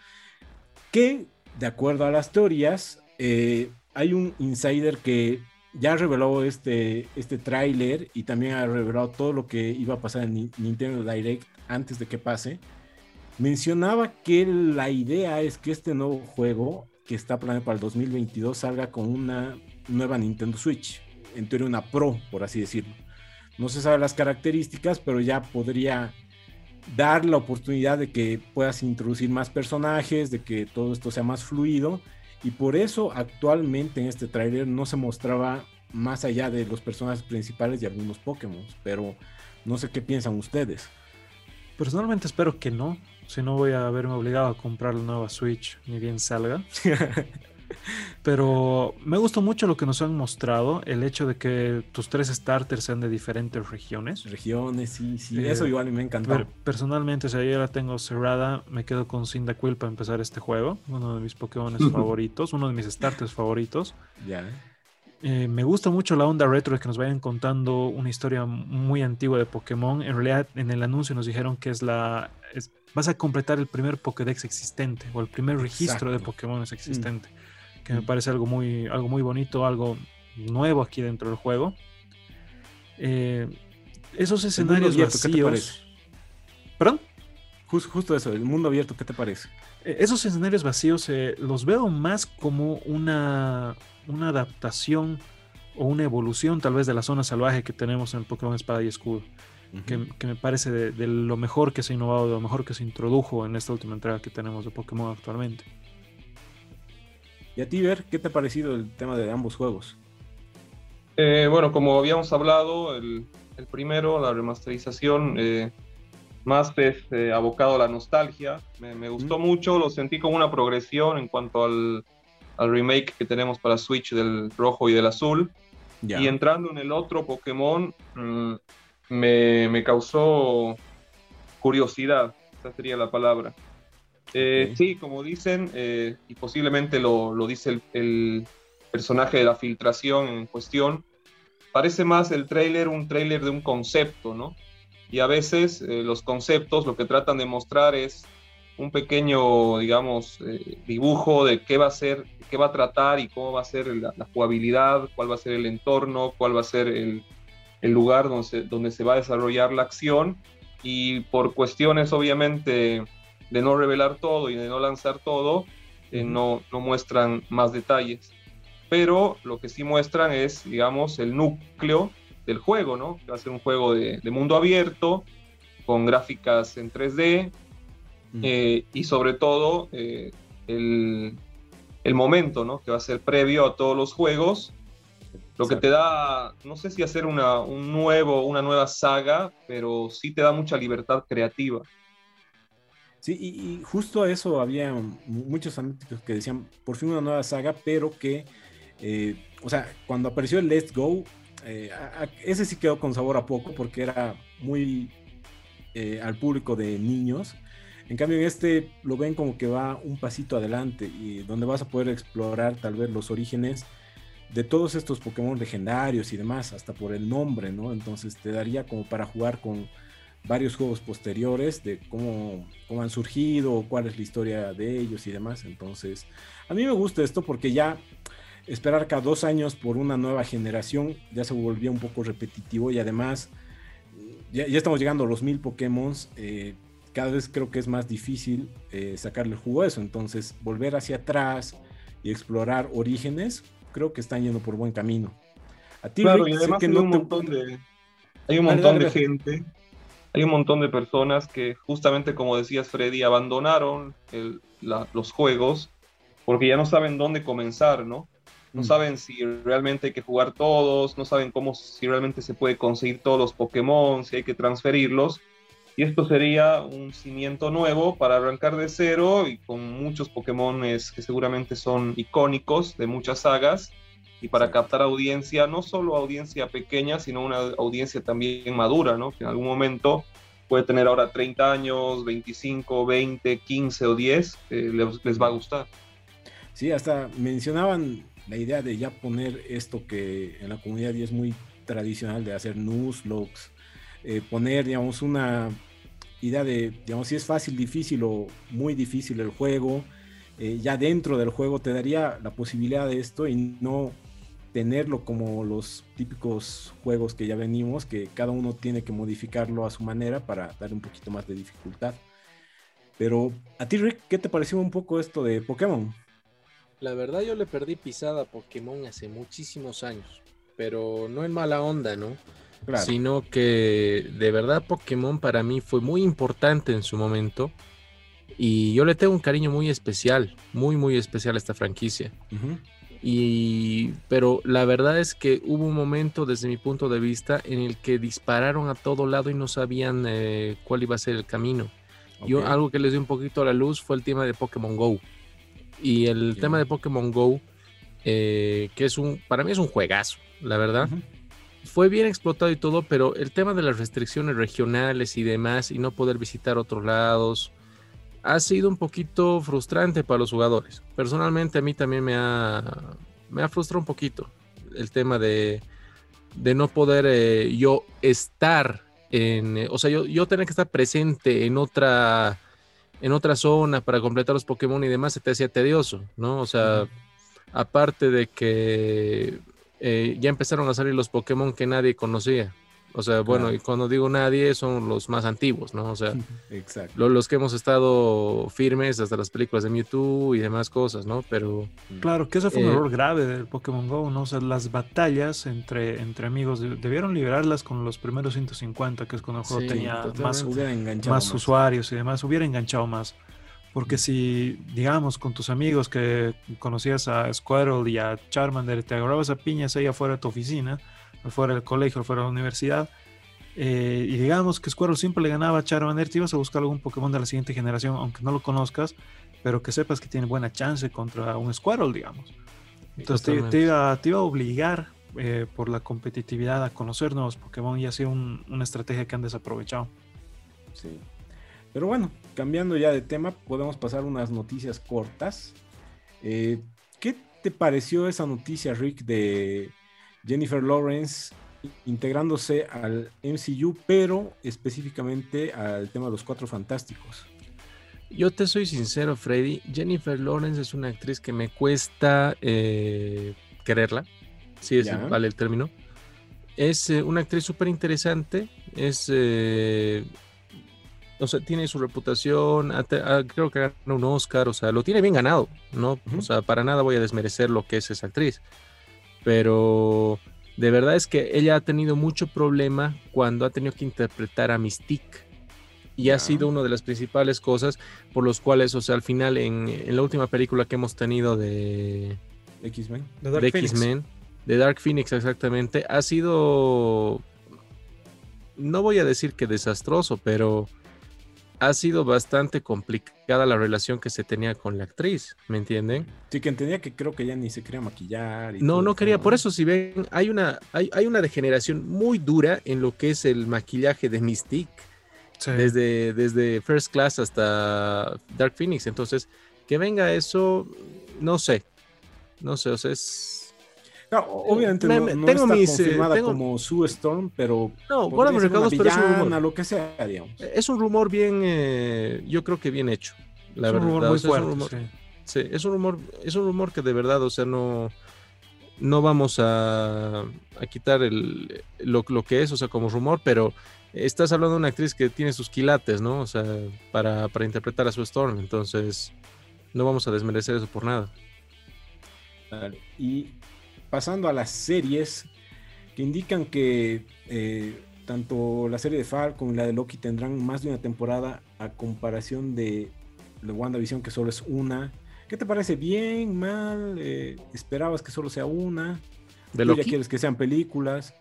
que de acuerdo a las teorías, eh, hay un insider que ya reveló este, este tráiler y también ha revelado todo lo que iba a pasar en Nintendo Direct antes de que pase. Mencionaba que la idea es que este nuevo juego, que está planeado para el 2022, salga con una nueva Nintendo Switch. En teoría una Pro, por así decirlo. No se sabe las características, pero ya podría dar la oportunidad de que puedas introducir más personajes, de que todo esto sea más fluido. Y por eso actualmente en este tráiler no se mostraba más allá de los personajes principales y algunos Pokémon. Pero no sé qué piensan ustedes.
Personalmente espero que no. Si no voy a verme obligado a comprar la nueva Switch, ni bien salga. (laughs) Pero me gustó mucho lo que nos han mostrado, el hecho de que tus tres starters sean de diferentes regiones.
Regiones, sí, sí. Eh, eso igual me encantó.
Personalmente, si yo la tengo cerrada, me quedo con Cyndaquil para empezar este juego. Uno de mis Pokémon (laughs) favoritos, uno de mis starters favoritos.
Ya.
Eh, me gusta mucho la onda retro de que nos vayan contando una historia muy antigua de Pokémon. En realidad, en el anuncio nos dijeron que es la. Vas a completar el primer Pokédex existente o el primer registro de Pokémon existente. Mm que me parece algo muy, algo muy bonito, algo nuevo aquí dentro del juego. Eh, esos escenarios vacíos. ¿qué te parece? ¿Perdón?
justo eso, el mundo abierto, ¿qué te parece?
Eh, esos escenarios vacíos eh, los veo más como una, una adaptación o una evolución tal vez de la zona salvaje que tenemos en Pokémon Espada y Escudo. Que, me parece de, de, lo mejor que se ha innovado, de lo mejor que se introdujo en esta última entrega que tenemos de Pokémon actualmente.
Y a ti, Ver, ¿qué te ha parecido el tema de ambos juegos?
Eh, bueno, como habíamos hablado, el, primero, la remasterización, eh, más eh, abocado a la nostalgia. Me, gustó mucho, lo sentí como una progresión en cuanto al, remake que tenemos para Switch del rojo y del azul. Y entrando en el otro Pokémon, mm, me, me causó curiosidad, esa sería la palabra. Eh, sí, como dicen, eh, y posiblemente lo, dice el, personaje de la filtración en cuestión, parece más el trailer un trailer de un concepto, ¿no? Y a veces eh, los conceptos lo que tratan de mostrar es un pequeño, digamos, dibujo de qué va a ser, qué va a tratar y cómo va a ser la, jugabilidad, cuál va a ser el entorno, cuál va a ser el, lugar donde donde se va a desarrollar la acción. Y por cuestiones, obviamente, de no revelar todo y de no lanzar todo, eh, no, no muestran más detalles. Pero lo que sí muestran es, digamos, el núcleo del juego, ¿no? Que va a ser un juego de, mundo abierto, con gráficas en 3D, eh, y sobre todo eh, el, el, momento, ¿no? Que va a ser previo a todos los juegos, lo que te da, no sé si hacer una, un nuevo, una nueva saga, pero sí te da mucha libertad creativa.
Sí, y, justo a eso había muchos analíticos que decían, por fin una nueva saga, pero que, eh, o sea, cuando apareció el Let's Go, eh, ese sí quedó con sabor a poco porque era muy eh, al público de niños. En cambio, en este lo ven como que va un pasito adelante y donde vas a poder explorar tal vez los orígenes de todos estos Pokémon legendarios y demás, hasta por el nombre, ¿no? Entonces te daría como para jugar con varios juegos posteriores de cómo, cómo han surgido, cuál es la historia de ellos y demás. Entonces, a mí me gusta esto porque ya esperar cada dos años por una nueva generación ya se volvía un poco repetitivo y además ya, estamos llegando a los mil Pokémon. Eh, cada vez creo que es más difícil eh, sacarle jugo a eso. Entonces, volver hacia atrás y explorar orígenes, creo que están yendo por buen camino.
A ti, claro, y además hay, un montón de, hay un montón de gente hay un montón de personas que justamente como decías Freddy, abandonaron los juegos porque ya no saben dónde comenzar, ¿no? No mm. saben si realmente hay que jugar todos, no saben cómo, si realmente se puede conseguir todos los Pokémon, si hay que transferirlos. Y esto sería un cimiento nuevo para arrancar de cero y con muchos Pokémon que seguramente son icónicos de muchas sagas y para captar audiencia, no solo audiencia pequeña, sino una audiencia también madura, ¿no? Que en algún momento puede tener ahora 30 años, 25, 20, 15 o 10, eh, les, va a gustar.
Sí, hasta mencionaban la idea de ya poner esto que en la comunidad ya es muy tradicional de hacer news, logs, eh, poner, digamos, una idea de, digamos, si es fácil, difícil o muy difícil el juego, eh, ya dentro del juego te daría la posibilidad de esto y no tenerlo como los típicos juegos que ya venimos, que cada uno tiene que modificarlo a su manera para dar un poquito más de dificultad. Pero a ti, Rick, ¿qué te pareció un poco esto de Pokémon?
La verdad yo le perdí pisada a Pokémon hace muchísimos años, pero no en mala onda, ¿no?
Claro.
Sino que de verdad Pokémon para mí fue muy importante en su momento y yo le tengo un cariño muy especial, muy muy especial a esta franquicia. Y pero la verdad es que hubo un momento desde mi punto de vista en el que dispararon a todo lado y no sabían eh, cuál iba a ser el camino. Yo algo que les dio un poquito a la luz fue el tema de Pokémon Go. Y el tema de Pokémon Go, eh, que es un, para mí es un juegazo, la verdad. Fue bien explotado y todo, pero el tema de las restricciones regionales y demás y no poder visitar otros lados ha sido un poquito frustrante para los jugadores. Personalmente a mí también me ha, me ha frustrado un poquito el tema de, de no poder eh, yo estar en, eh, o sea, yo, yo tener que estar presente en otra, en otra zona para completar los Pokémon y demás, se te hacía tedioso, ¿no? O sea, aparte de que eh, ya empezaron a salir los Pokémon que nadie conocía. O sea, bueno,
Claro.
y cuando digo nadie, son los más antiguos, ¿no? O sea, (laughs)
Exacto.
lo- los que hemos estado firmes hasta las películas de Mewtwo y demás cosas, ¿no? Pero
Claro, que ese fue un
Eh,
error grave del Pokémon Go, ¿no? O sea, las batallas entre, entre amigos de- debieron liberarlas con los primeros 150, que es cuando el juego
Sí,
tenía más, más usuarios y demás, hubiera enganchado más. Porque si, digamos, con tus amigos que conocías a Squirrel y a Charmander, te agarrabas a piñas ahí afuera de tu oficina, afuera del colegio, afuera de la universidad, eh, y digamos que Squirrel siempre le ganaba a Charmander, te ibas a buscar algún Pokémon de la siguiente generación, aunque no lo conozcas, pero que sepas que tiene buena chance contra un Squirrel, digamos. Entonces te, iba, te iba a obligar eh, por la competitividad a conocer nuevos Pokémon y ha sido un- una estrategia que han desaprovechado.
Sí. Pero bueno, cambiando ya de tema, podemos pasar unas noticias cortas. Eh, ¿Qué te pareció esa noticia, Rick, de Jennifer Lawrence integrándose al MCU, pero específicamente al tema de los Cuatro Fantásticos?
yo te soy sincero, Freddy. Jennifer Lawrence es una actriz que me cuesta eh, quererla. Sí, es, vale el término. Es eh, una actriz súper interesante. Es. eh, o sea, tiene su reputación. creo que ganó un Oscar. O sea, lo tiene bien ganado. ¿no? O sea, para nada voy a desmerecer lo que es esa actriz. Pero de verdad es que ella ha tenido mucho problema cuando ha tenido que interpretar a Mystique. Y ha sido una de las principales cosas por los cuales, o sea, al final en, en la última película que hemos tenido de,
X-Men.
de X-Men, de Dark Phoenix exactamente, ha sido, no voy a decir que desastroso, pero ha sido bastante complicada la relación que se tenía con la actriz, ¿me entienden?
Sí, que entendía que creo que ya ni se quería maquillar. y
No, no quería, por eso si ven, hay una, hay, hay una degeneración muy dura en lo que es el maquillaje de Mystique.
Sí.
desde, desde First Class hasta Dark Phoenix. Entonces, que venga eso, no sé. No sé, o sea, es.
No, obviamente
Me-
no,
tengo
está
mis, eh,
confirmada
tengo-
como Sue Storm, pero
No,
una
recados, pero es un rumor.
lo que sea, digamos.
Es un rumor bien, eh, yo creo que bien hecho. La
es un
verdad,
rumor
o
muy
sea, es un rumor-
sí.
Sí, es un rumor, es un rumor que de verdad, o sea, no, no vamos a, a quitar el, lo, lo que es, o sea, como rumor, pero estás hablando de una actriz que tiene sus quilates, ¿no? O sea, para, para interpretar a su Storm, entonces no vamos a desmerecer eso por nada.
Y pasando a las series que indican que eh, tanto la serie de Falcon y la de Loki tendrán más de una temporada a comparación de, de WandaVision que solo es una. ¿Qué te parece? ¿Bien? ¿Mal? Eh, ¿Esperabas que solo sea una?
De
¿Tú ya
Loki.
quieres que sean películas?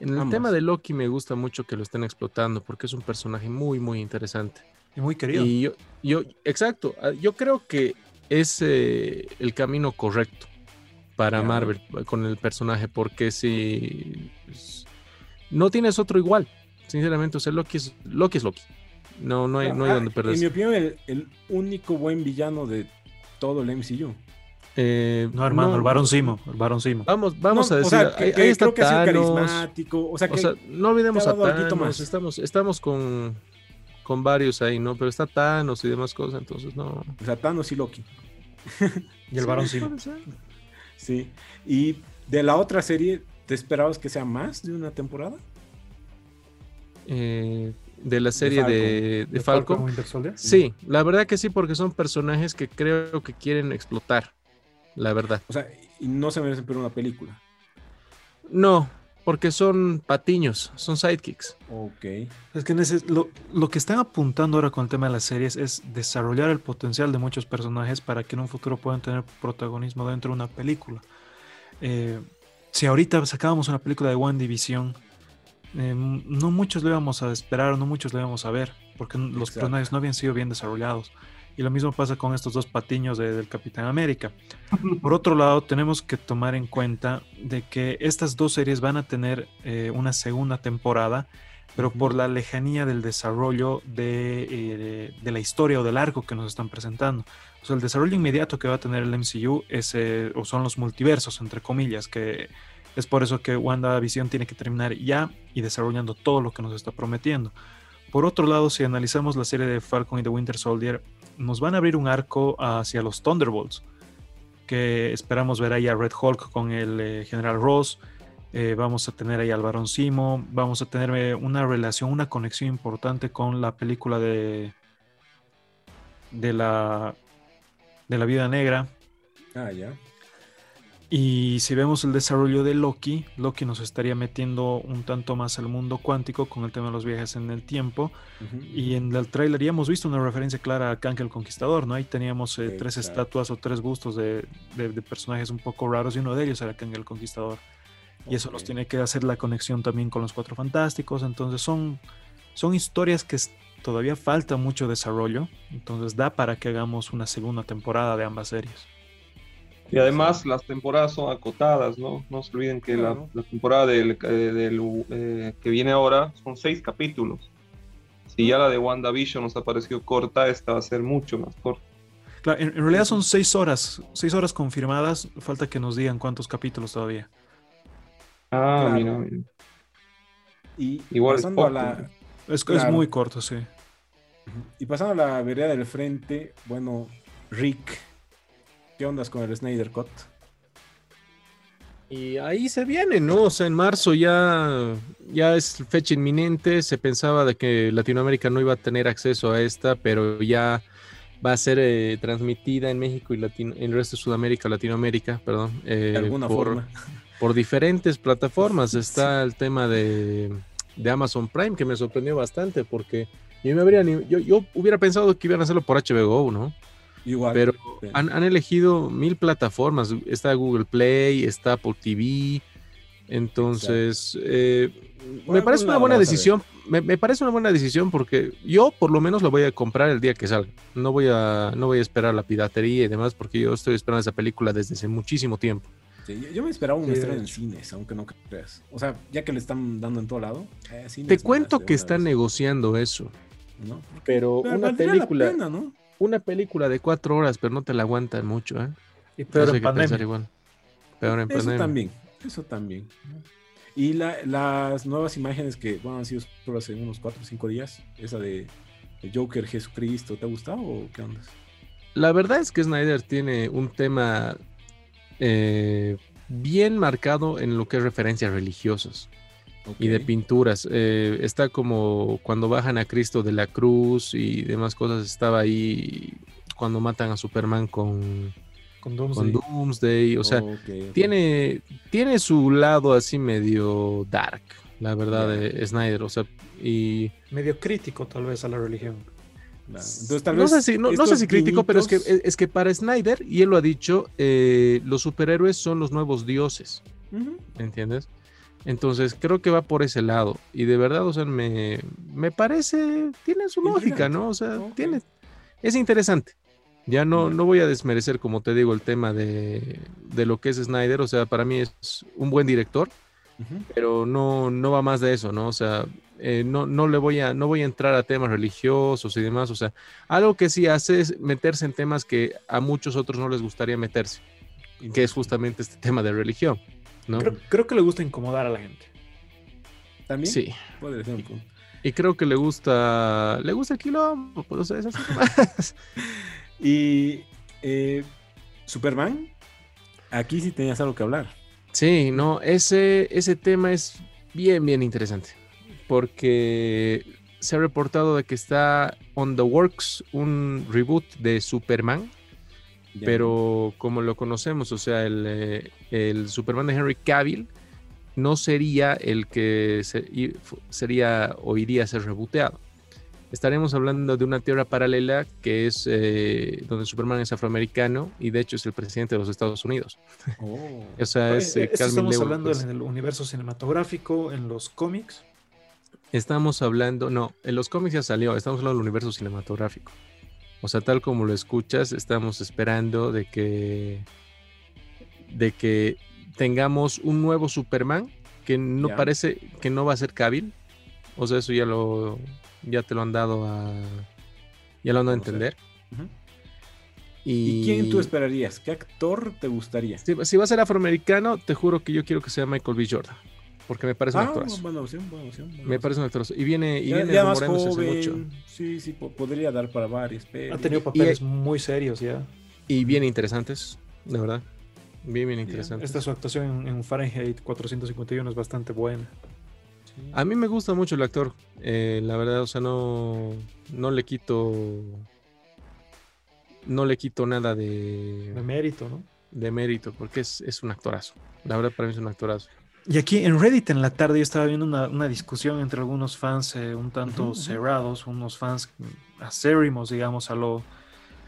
En el tema de Loki me gusta mucho que lo estén explotando porque es un personaje muy, muy interesante.
Y muy querido.
Y yo, yo, exacto, ah, yo creo que es eh, el camino correcto para. Marvel con el personaje, porque si pues, no tienes otro igual, sinceramente, o sea, Loki es Loki. Es Loki. No, no hay, no hay
Ah,
donde
En
perderse.
mi opinión, el, el único buen villano de todo el MCU.
Eh,
no, hermano,
no,
el varón Simo. El varón Simo.
Vamos, vamos
No,
a
o
decir,
sea, que,
ahí,
que
ahí está
creo que ha sido
Thanos,
carismático. O sea, que
O sea, no olvidemos
ha
a Thanos,
más.
estamos, estamos con, con varios ahí, ¿no? Pero está Thanos y demás cosas, entonces no.
o sea, Thanos y Loki.
Y el
Sí,
varón Simo.
Sí. Y de la otra serie, ¿te esperabas que sea más de una temporada?
Eh, de la serie de, de
¿De
Falcon.
Winter Soldier?
Sí, la verdad que sí, porque son personajes que creo que quieren explotar. La verdad.
O sea, y no se merecen pero una película.
No, porque son patiños, son sidekicks.
Ok.
Es que lo, lo que están apuntando ahora con el tema de las series es desarrollar el potencial de muchos personajes para que en un futuro puedan tener protagonismo dentro de una película. Eh, si ahorita sacábamos una película de One Division, eh, no muchos lo íbamos a esperar, no muchos lo íbamos a ver, porque los personajes no habían sido bien desarrollados. Y lo mismo pasa con estos dos patiños de- del Capitán América. Por otro lado, tenemos que tomar en cuenta de que estas dos series van a tener eh, una segunda temporada, pero por la lejanía del desarrollo de, eh, de la historia o del arco que nos están presentando. O sea, el desarrollo inmediato que va a tener el MCU es, eh, o son los multiversos, entre comillas, que es por eso que WandaVision tiene que terminar ya y desarrollando todo lo que nos está prometiendo. Por otro lado, si analizamos la serie de Falcon y The Winter Soldier, nos van a abrir un arco hacia los Thunderbolts, que esperamos ver ahí a Red Hulk con el eh, General Ross, eh, vamos a tener ahí al Barón Simo, vamos a tener eh, una relación, una conexión importante con la película de de la de la Vida Negra.
Ah, ya.
Y si vemos el desarrollo de Loki, Loki nos estaría metiendo un tanto más al mundo cuántico con el tema de los viajes en el tiempo. Y en el tráiler ya hemos visto una referencia clara a Kang el Conquistador, ¿no? Ahí teníamos eh, tres estatuas o tres bustos de, de- de personajes un poco raros y uno de ellos era Kang el Conquistador. Y eso nos tiene que hacer la conexión también con los Cuatro Fantásticos. Entonces son, son historias que todavía falta mucho desarrollo. Entonces da para que hagamos una segunda temporada de ambas series.
Y además las temporadas son acotadas, ¿no? No se olviden que la-
Claro.
la, temporada del, eh, del, eh, que viene ahora son seis capítulos. Si ya la de WandaVision nos ha parecido corta, esta va a ser mucho más corta.
Claro, en, en realidad son seis horas, seis horas confirmadas. Falta que nos digan cuántos capítulos todavía.
Ah,
Claro.
mira, mira.
Y
Igual es
pasando a
poco,
la.
Es, es muy corto, sí.
y pasando a la vereda del frente, bueno, Rick, ¿qué ondas con el Snyder Cut?
Y ahí se viene, ¿no? O sea, en marzo ya, ya es fecha inminente. Se pensaba de que Latinoamérica no iba a tener acceso a esta, pero ya va a ser eh, transmitida en México y Latino- en el resto de Sudamérica, Latinoamérica, perdón. eh,
De alguna
por,
forma.
por diferentes plataformas. Está el tema de, de Amazon Prime, que me sorprendió bastante, porque yo, me habría, yo, yo hubiera pensado que iban a hacerlo por HBO, ¿no?
Igual.
Pero han, han elegido mil plataformas. Está Google Play, está Apple TV. Entonces, eh, me parece
algún
una buena decisión. Me, me parece una buena decisión porque yo por lo menos lo voy a comprar el día que salga. No voy a, no voy a esperar la piratería y demás porque yo estoy esperando esa película desde hace muchísimo tiempo.
Sí, yo, me esperaba un
Sí,
estreno en cines, aunque no creas. O sea, ya que le están dando en todo lado. eh,
Te cuento que están negociando eso,
¿no?
pero
Pero
una película,
pena, ¿no?
Una película de cuatro horas, pero no te la aguantan mucho, ¿eh?
Y peor en pandemia.
igual. Peor en
Eso
pandemia.
también, eso también. Y la- las nuevas imágenes que bueno, han sido hace unos 4 o 5 días, esa de, de Joker Jesucristo, ¿te ha gustado o qué onda?
La verdad es que Snyder tiene un tema eh, bien marcado en lo que es referencias religiosas y de pinturas. Eh, está como cuando bajan a Cristo de la cruz y demás cosas. Estaba ahí cuando matan a Superman con,
Con
con
Doomsday.
O sea, tiene, tiene su lado así medio dark, la verdad, de Snyder. O sea, y
Medio crítico tal vez a la religión.
Claro. Entonces, tal
no
vez
sé si, no, no sé si crítico, pero es que, es que para Snyder, y él lo ha dicho, eh, los superhéroes son los nuevos dioses,
Ujú.
¿me entiendes? Entonces creo que va por ese lado. Y de verdad, o sea, me, me parece, tiene su lógica, ¿no? O sea, tiene, es interesante. Ya no, no voy a desmerecer, como te digo, el tema de, de lo que es Snyder. O sea, para mí es un buen director, pero no, no va más de eso, ¿no? O sea, eh, no, no le voy a, no voy a entrar a temas religiosos y demás. O sea, algo que sí hace es meterse en temas que a muchos otros no les gustaría meterse, que es justamente este tema de religión, ¿no?
Creo, creo que le gusta incomodar a la gente.
También
Sí.
podría ser un punto.
Y creo que le gusta, le gusta el quilombo, es así. (laughs)
Y eh, Superman, aquí sí tenías algo que hablar.
Sí, no, ese, ese tema es bien, bien interesante. Porque se ha reportado de que está on the works un reboot de Superman, Pero como lo conocemos, o sea, el, eh, el Superman de Henry Cavill no sería el que se- sería o iría a ser reboteado. Estaremos hablando de una teoría paralela que es eh, donde Superman es afroamericano y de hecho es el presidente de los Estados Unidos.
Oh. (laughs)
O sea, es eh,
estamos
Lewis,
hablando
pues.
en el universo cinematográfico, en los cómics.
Estamos hablando, no, en los cómics ya salió, estamos hablando del universo cinematográfico. O sea, tal como lo escuchas, estamos esperando de que de que tengamos un nuevo Superman que no parece que no va a ser Cavill. O sea, eso ya lo ya te lo han dado a ya lo han dado a entender. Y,
¿Y quién tú esperarías? ¿Qué actor te gustaría?
Si, si va a ser afroamericano, te juro que yo quiero que sea Michael B. Jordan, porque me parece un
Ah,
actorazo.
buena opción, buena opción. buena
Me parece un actorazo. Y viene, y
Ya,
viene
ya más
hace mucho.
Sí, sí, po- podría dar para varios. Pero...
Ha tenido papeles muy serios ya.
Y bien interesantes, de verdad. Bien, bien interesantes.
Esta su actuación en, en Fahrenheit 451 es bastante buena.
A mí me gusta mucho el actor. eh, la verdad, o sea, no, no le quito. No le quito nada
De
de,
mérito, ¿no?
de mérito, porque es, es un actorazo. La verdad, para mí es un actorazo.
Y aquí en Reddit en la tarde yo estaba viendo una, una discusión entre algunos fans eh, un tanto cerrados, unos fans acérrimos, digamos, a lo,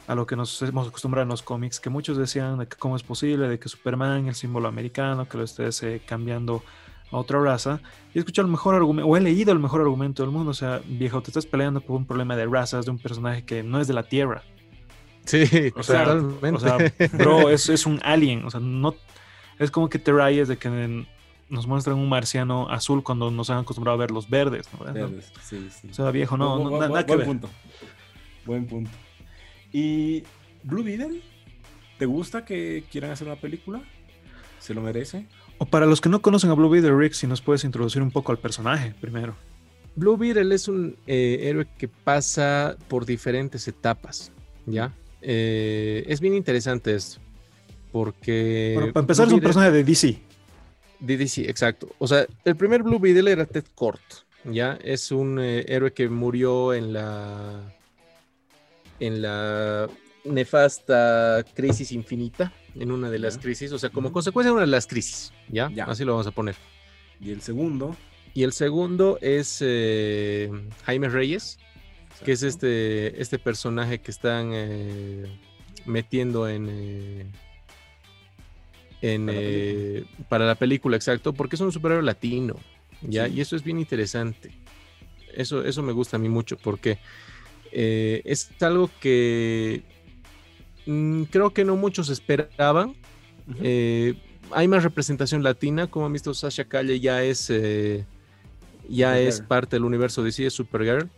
a lo que nos hemos acostumbrado en los cómics, que muchos decían de que cómo es posible, de que Superman, el símbolo americano, que lo estés eh, cambiando a otra raza. Y he escuchado el mejor argumento, o he leído el mejor argumento del mundo, o sea, viejo, te estás peleando por un problema de razas de un personaje que no es de la Tierra.
Sí,
O sea,
totalmente.
O sea, bro, es, es un alien. O sea, no. Es como que te rayes de que en- nos muestran un marciano azul cuando nos han acostumbrado a ver los verdes. ¿no?
Verdes, Sí, sí.
O sea, viejo, no,
Bu-
no,
bu-
que
buen
ver.
punto. Buen punto. ¿Y Blue Beetle? ¿Te gusta que quieran hacer una película? ¿Se lo merece?
O para los que no conocen a Blue Beetle, Rick, si nos puedes introducir un poco al personaje primero.
Blue Beetle es un eh, héroe que pasa por diferentes etapas, ¿ya? Eh, es bien interesante esto, porque...
bueno, para empezar, es un
Beetle-
personaje de DC.
De DC, exacto. O sea, el primer Blue Beetle era Ted Kort, ¿ya? Es un eh, héroe que murió en la... en la nefasta crisis infinita, en una de las
Ya.
crisis, o sea, como consecuencia de una de las crisis, ¿ya?
Ya.
Así lo vamos a poner.
Y el segundo.
Y el segundo es eh, Jaime Reyes, que es este, este personaje que están eh, metiendo en, en
Para la
eh, para la película, exacto, porque es un superhéroe latino, ¿ya?
Sí.
Y eso es bien interesante. Eso, eso me gusta a mí mucho, porque eh, es algo que mm, creo que no muchos esperaban. Eh, hay más representación latina, como han visto, Sasha Calle ya es ya es parte del universo DC, es Supergirl.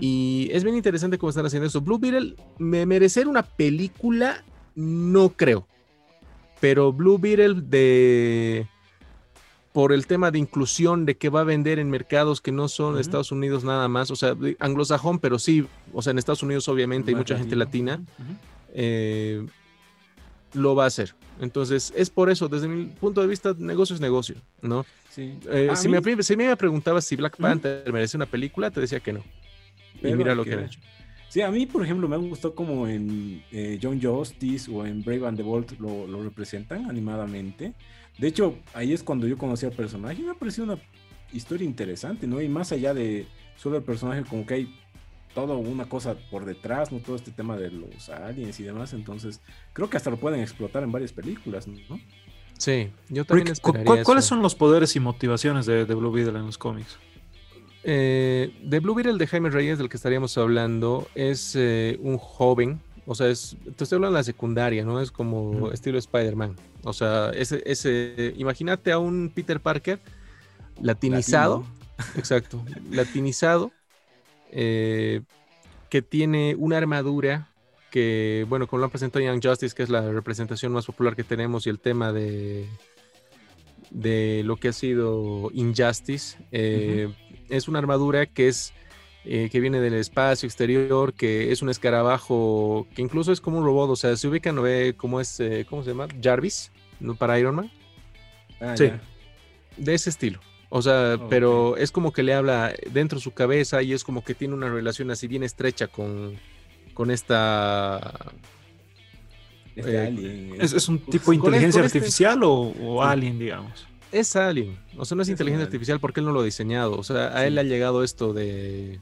Y es bien interesante cómo están haciendo eso. Blue Beetle, me merecer una película, no creo. Pero Blue Beetle de por el tema de inclusión de que va a vender en mercados que no son. Estados Unidos nada más, o sea, anglosajón, pero sí, o sea, en Estados Unidos obviamente hay mucha gente latina, eh, lo va a hacer. Entonces, es por eso, desde mi punto de vista, negocio es negocio, ¿no?
Sí.
Eh, si,
mí-
me, si me preguntabas si Black. Panther merece una película, te decía que no. y mira lo
que
que han hecho.
Sí, a mí, por ejemplo, me gustó como en eh, John Justice o en Brave and the Bold lo, lo representan animadamente. De hecho, ahí es cuando yo conocí al personaje y me pareció una historia interesante, ¿no? Y más allá de solo el personaje, como que hay toda una cosa por detrás, ¿no? Todo este tema de los aliens y demás. Entonces, creo que hasta lo pueden explotar en varias películas, ¿no?
Sí, yo también
Rick, ¿cu- ¿Cuáles
eso.
son los poderes y motivaciones de, de Blue Beetle en los cómics?
Eh, de Blue Beetle de Jaime Reyes, del que estaríamos hablando, es eh, un joven, o sea, es, te estoy hablando de la secundaria, ¿no? Es como estilo Spider-Man. O sea, ese, ese, imagínate a un Peter Parker latinizado,
Latino.
exacto, latinizado, eh, que tiene una armadura que, bueno, como lo han presentado en Young Justice, que es la representación más popular que tenemos, y el tema de, de lo que ha sido Injustice, eh, es una armadura que es eh, que viene del espacio exterior, que es un escarabajo, que incluso es como un robot, o sea, se ubica, no ve cómo es, eh, ¿cómo se llama? Jarvis, ¿no? Para Iron Man,
Ah,
Sí.
de ese estilo, O sea, pero es como que le habla dentro de su cabeza y es como que tiene una relación así bien estrecha con, con esta...
Este
Eh,
alien,
¿Es, es un tipo de
el-
inteligencia
este-
artificial o, o
Sí.
alien, digamos?
Es alien, o sea, no es
Es
inteligencia
alien.
artificial porque él no lo ha diseñado. O sea, a él
Sí.
le ha llegado esto de,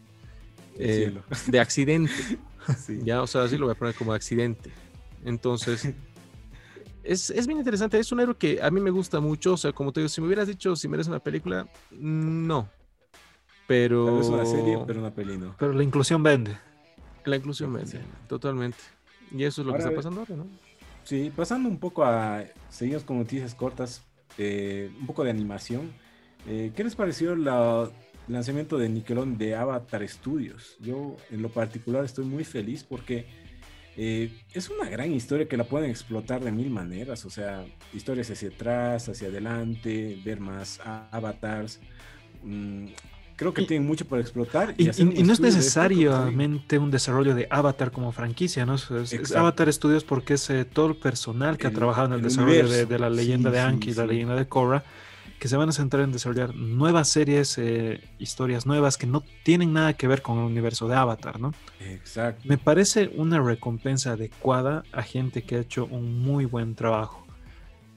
eh, (laughs) de accidente. (laughs)
Sí.
Ya, o sea, así lo voy a poner como accidente. Entonces, (laughs) es, es bien interesante. Es un héroe que a mí me gusta mucho. O sea, como te digo, si me hubieras dicho si merece una película, no. Pero.
Vez una serie, pero una peli no.
Pero la inclusión vende.
La inclusión vende, totalmente. Y eso es lo
Ahora,
que está pasando ahora, ¿no?
Sí, pasando un poco a. Seguimos con noticias cortas. eh, un poco de animación. Eh, ¿Qué les pareció la- el lanzamiento de Nickelodeon de Avatar Studios? Yo, en lo particular, estoy muy feliz porque eh, es una gran historia que la pueden explotar de mil maneras. O sea, historias hacia atrás, hacia adelante, ver más avatars. Mm, creo que
Y-
tienen mucho para explotar.
Y, no es necesariamente un desarrollo de Avatar como franquicia, ¿no? Es. Avatar Studios porque es eh, todo el personal que ha trabajado en el,
el
desarrollo de, la leyenda
Sí,
de
sí,
Anki y la
sí.
leyenda de Korra, que se van a centrar en desarrollar nuevas series, eh, historias nuevas que no tienen nada que ver con el universo de Avatar, ¿no?
Exacto.
Me parece una recompensa adecuada a gente que ha hecho un muy buen trabajo.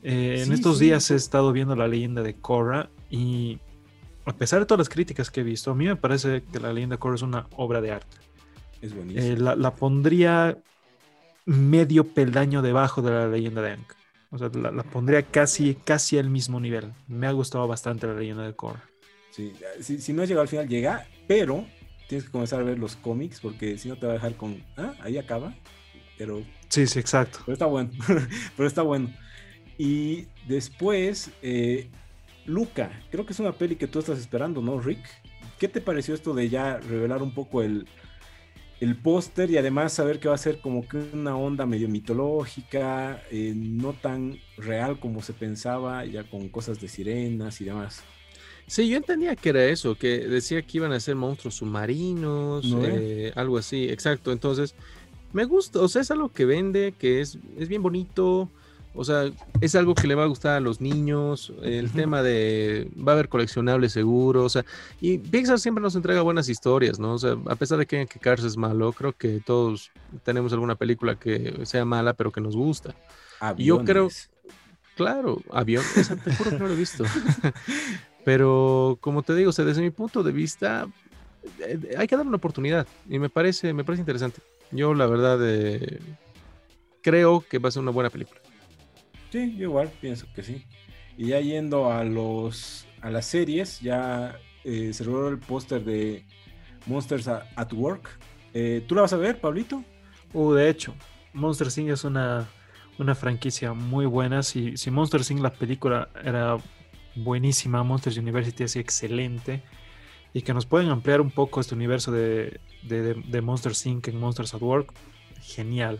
Eh, en
Sí,
estos
sí,
días he estado viendo la leyenda de Korra y a pesar de todas las críticas que he visto, a mí me parece que la leyenda de Korra es una obra de arte.
Es buenísimo.
Eh, la, la pondría medio peldaño debajo de la leyenda de Aang. O sea, la, la pondría casi, casi al mismo nivel. Me ha gustado bastante la leyenda de Korra.
Sí, si, si no has llegado al final, llega, pero tienes que comenzar a ver los cómics porque si no te va a dejar con, ah, ahí acaba. Pero,
Sí, sí, exacto.
pero está bueno, (laughs) pero está bueno. Y después, eh, Luca, creo que es una peli que tú estás esperando, ¿no, Rick? ¿Qué te pareció esto de ya revelar un poco el, el póster y además saber que va a ser como que una onda medio mitológica, eh, no tan real como se pensaba, ya con cosas de sirenas y demás?
Sí, yo entendía que era eso, que decía que iban a ser monstruos submarinos,
¿No
eh, algo así, exacto. Entonces, me gusta, o sea, es algo que vende, que es, es bien bonito, o sea, es algo que le va a gustar a los niños, el tema de, va a haber coleccionables seguro, o sea, y Pixar siempre nos entrega buenas historias, ¿no? O sea, a pesar de que que Cars es malo, creo que todos tenemos alguna película que sea mala, pero que nos gusta. Yo creo-
Aviones.
Claro, avión, esa te juro que no lo he visto. (laughs) Pero como te digo, o sea, desde mi punto de vista, eh, hay que darle una oportunidad y me parece, me parece interesante. Yo la verdad eh, creo que va a ser una buena película.
Sí, yo igual pienso que sí. Y ya yendo a los a las series, ya eh, se reveló el póster de Monsters at Work. Eh, ¿Tú la vas a ver, Pablito?
Uh, de hecho, Monster Inc. es una, una franquicia muy buena. Si, si Monster Inc. la película era buenísima, Monsters University es excelente. Y que nos pueden ampliar un poco este universo de, de, de, de Monster Inc. en Monsters at Work, genial.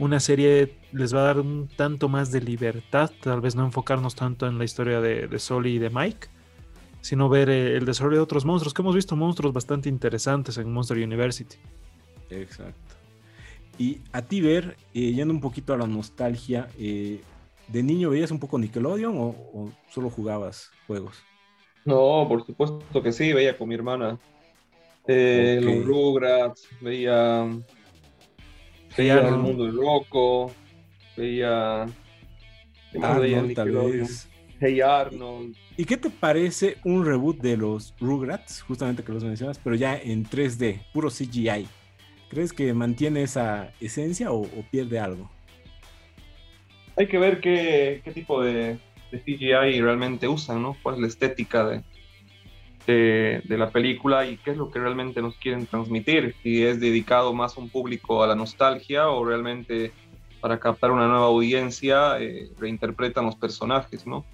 Una serie les va a dar un tanto más de libertad, tal vez no enfocarnos tanto en la historia de, de Sully y de Mike, sino ver eh, el desarrollo de otros monstruos, que hemos visto monstruos bastante interesantes en Monster University.
Exacto. Y a ti ver, eh, yendo un poquito a la nostalgia, eh, ¿de niño veías un poco Nickelodeon o, o solo jugabas juegos?
No, por supuesto que sí, veía con mi hermana. Eh. Los Rugrats, veía, veía. El Mundo Rocco, veía... ¿qué más veía en
Arnold, tal vez.
Hey Arnold.
¿Y qué te parece un reboot de los Rugrats, justamente que los mencionas, pero ya en 3D, puro CGI? ¿Crees que mantiene esa esencia o, o pierde algo?
Hay que ver qué, qué tipo de, de CGI realmente usan, ¿no? ¿Cuál es la estética de, de, de la película y qué es lo que realmente nos quieren transmitir? Si es dedicado más a un público a la nostalgia o realmente para captar una nueva audiencia eh, reinterpretan los personajes, ¿no?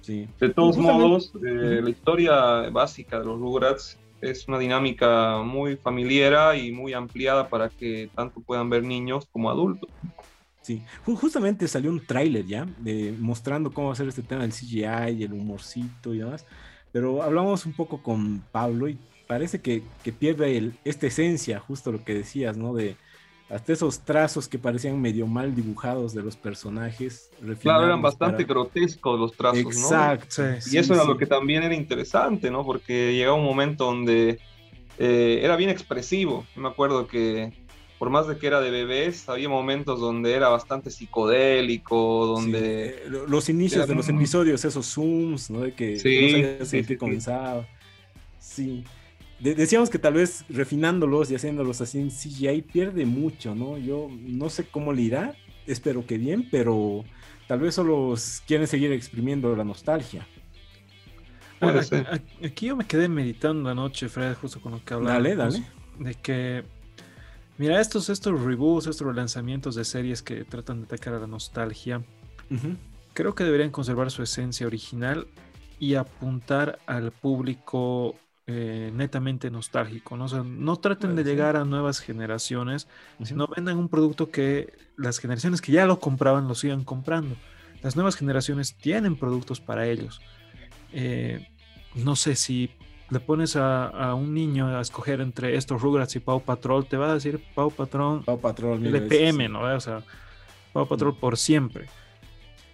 Sí.
De todos
Justamente-
modos, eh, la historia básica de los Rugrats es una dinámica muy familiar y muy ampliada para que tanto puedan ver niños como adultos.
Sí, Ju- justamente salió un tráiler ya, de, mostrando cómo va a ser este tema del CGI, el humorcito y demás. Pero hablamos un poco con Pablo y parece que, que pierde el, esta esencia, justo lo que decías, ¿no? De, hasta esos trazos que parecían medio mal dibujados de los personajes.
Claro, eran bastante grotescos los trazos,
Exacto,
¿no? y eso era lo que también era interesante, ¿no? Porque llegaba un momento donde eh, era bien expresivo. Me acuerdo que por más de que era de bebés, había momentos donde era bastante psicodélico, donde...
Eh, los inicios de los episodios, esos zooms, ¿no? De que no sabías en comenzaba. Sí decíamos que tal vez refinándolos y haciéndolos así en CGI pierde mucho, ¿no? Yo no sé cómo le irá, espero que bien, pero tal vez solo quieren seguir exprimiendo la nostalgia.
aquí yo me quedé meditando anoche, Fred, justo con lo que hablaba.
Dale, dale.
De que, mira, estos, estos reboots, estos relanzamientos de series que tratan de atacar a la nostalgia, creo que deberían conservar su esencia original y apuntar al público eh, netamente nostálgico, ¿no? no traten de llegar a nuevas generaciones, sino vendan un producto que las generaciones que ya lo compraban lo sigan comprando. Las nuevas generaciones tienen productos para ellos. Eh, no sé si le pones a, un niño a escoger entre estos Rugrats y Pau Patrol, te va a decir Pau Patrol,
Pau Patrol,
LPM, ¿no? O sea, Pau Patrol por siempre.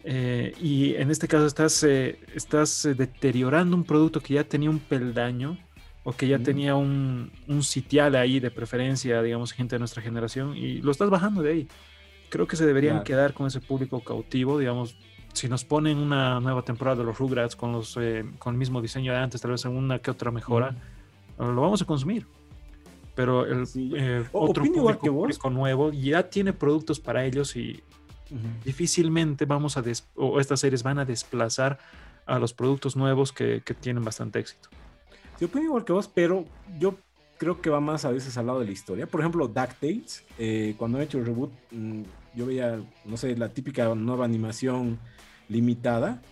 Eh, y en este caso estás, estás deteriorando un producto que ya tenía un peldaño o que ya tenía un, un, sitial ahí de preferencia, digamos, gente de nuestra generación, y lo estás bajando de ahí. Creo que se deberían quedar con ese público cautivo, digamos, si nos ponen una nueva temporada de los Rugrats con, los, eh, con el mismo diseño de antes, tal vez alguna que otra mejora, lo vamos a consumir. Pero el eh, otro público, nuevo ya tiene productos para ellos y difícilmente vamos a, o estas series van a desplazar a los productos nuevos que, que tienen bastante éxito.
Yo opino igual que vos, pero yo creo que va más a veces al lado de la historia. Por ejemplo, DuckTales, eh, cuando he hecho el reboot, mm, yo veía, no sé, la típica nueva animación limitada,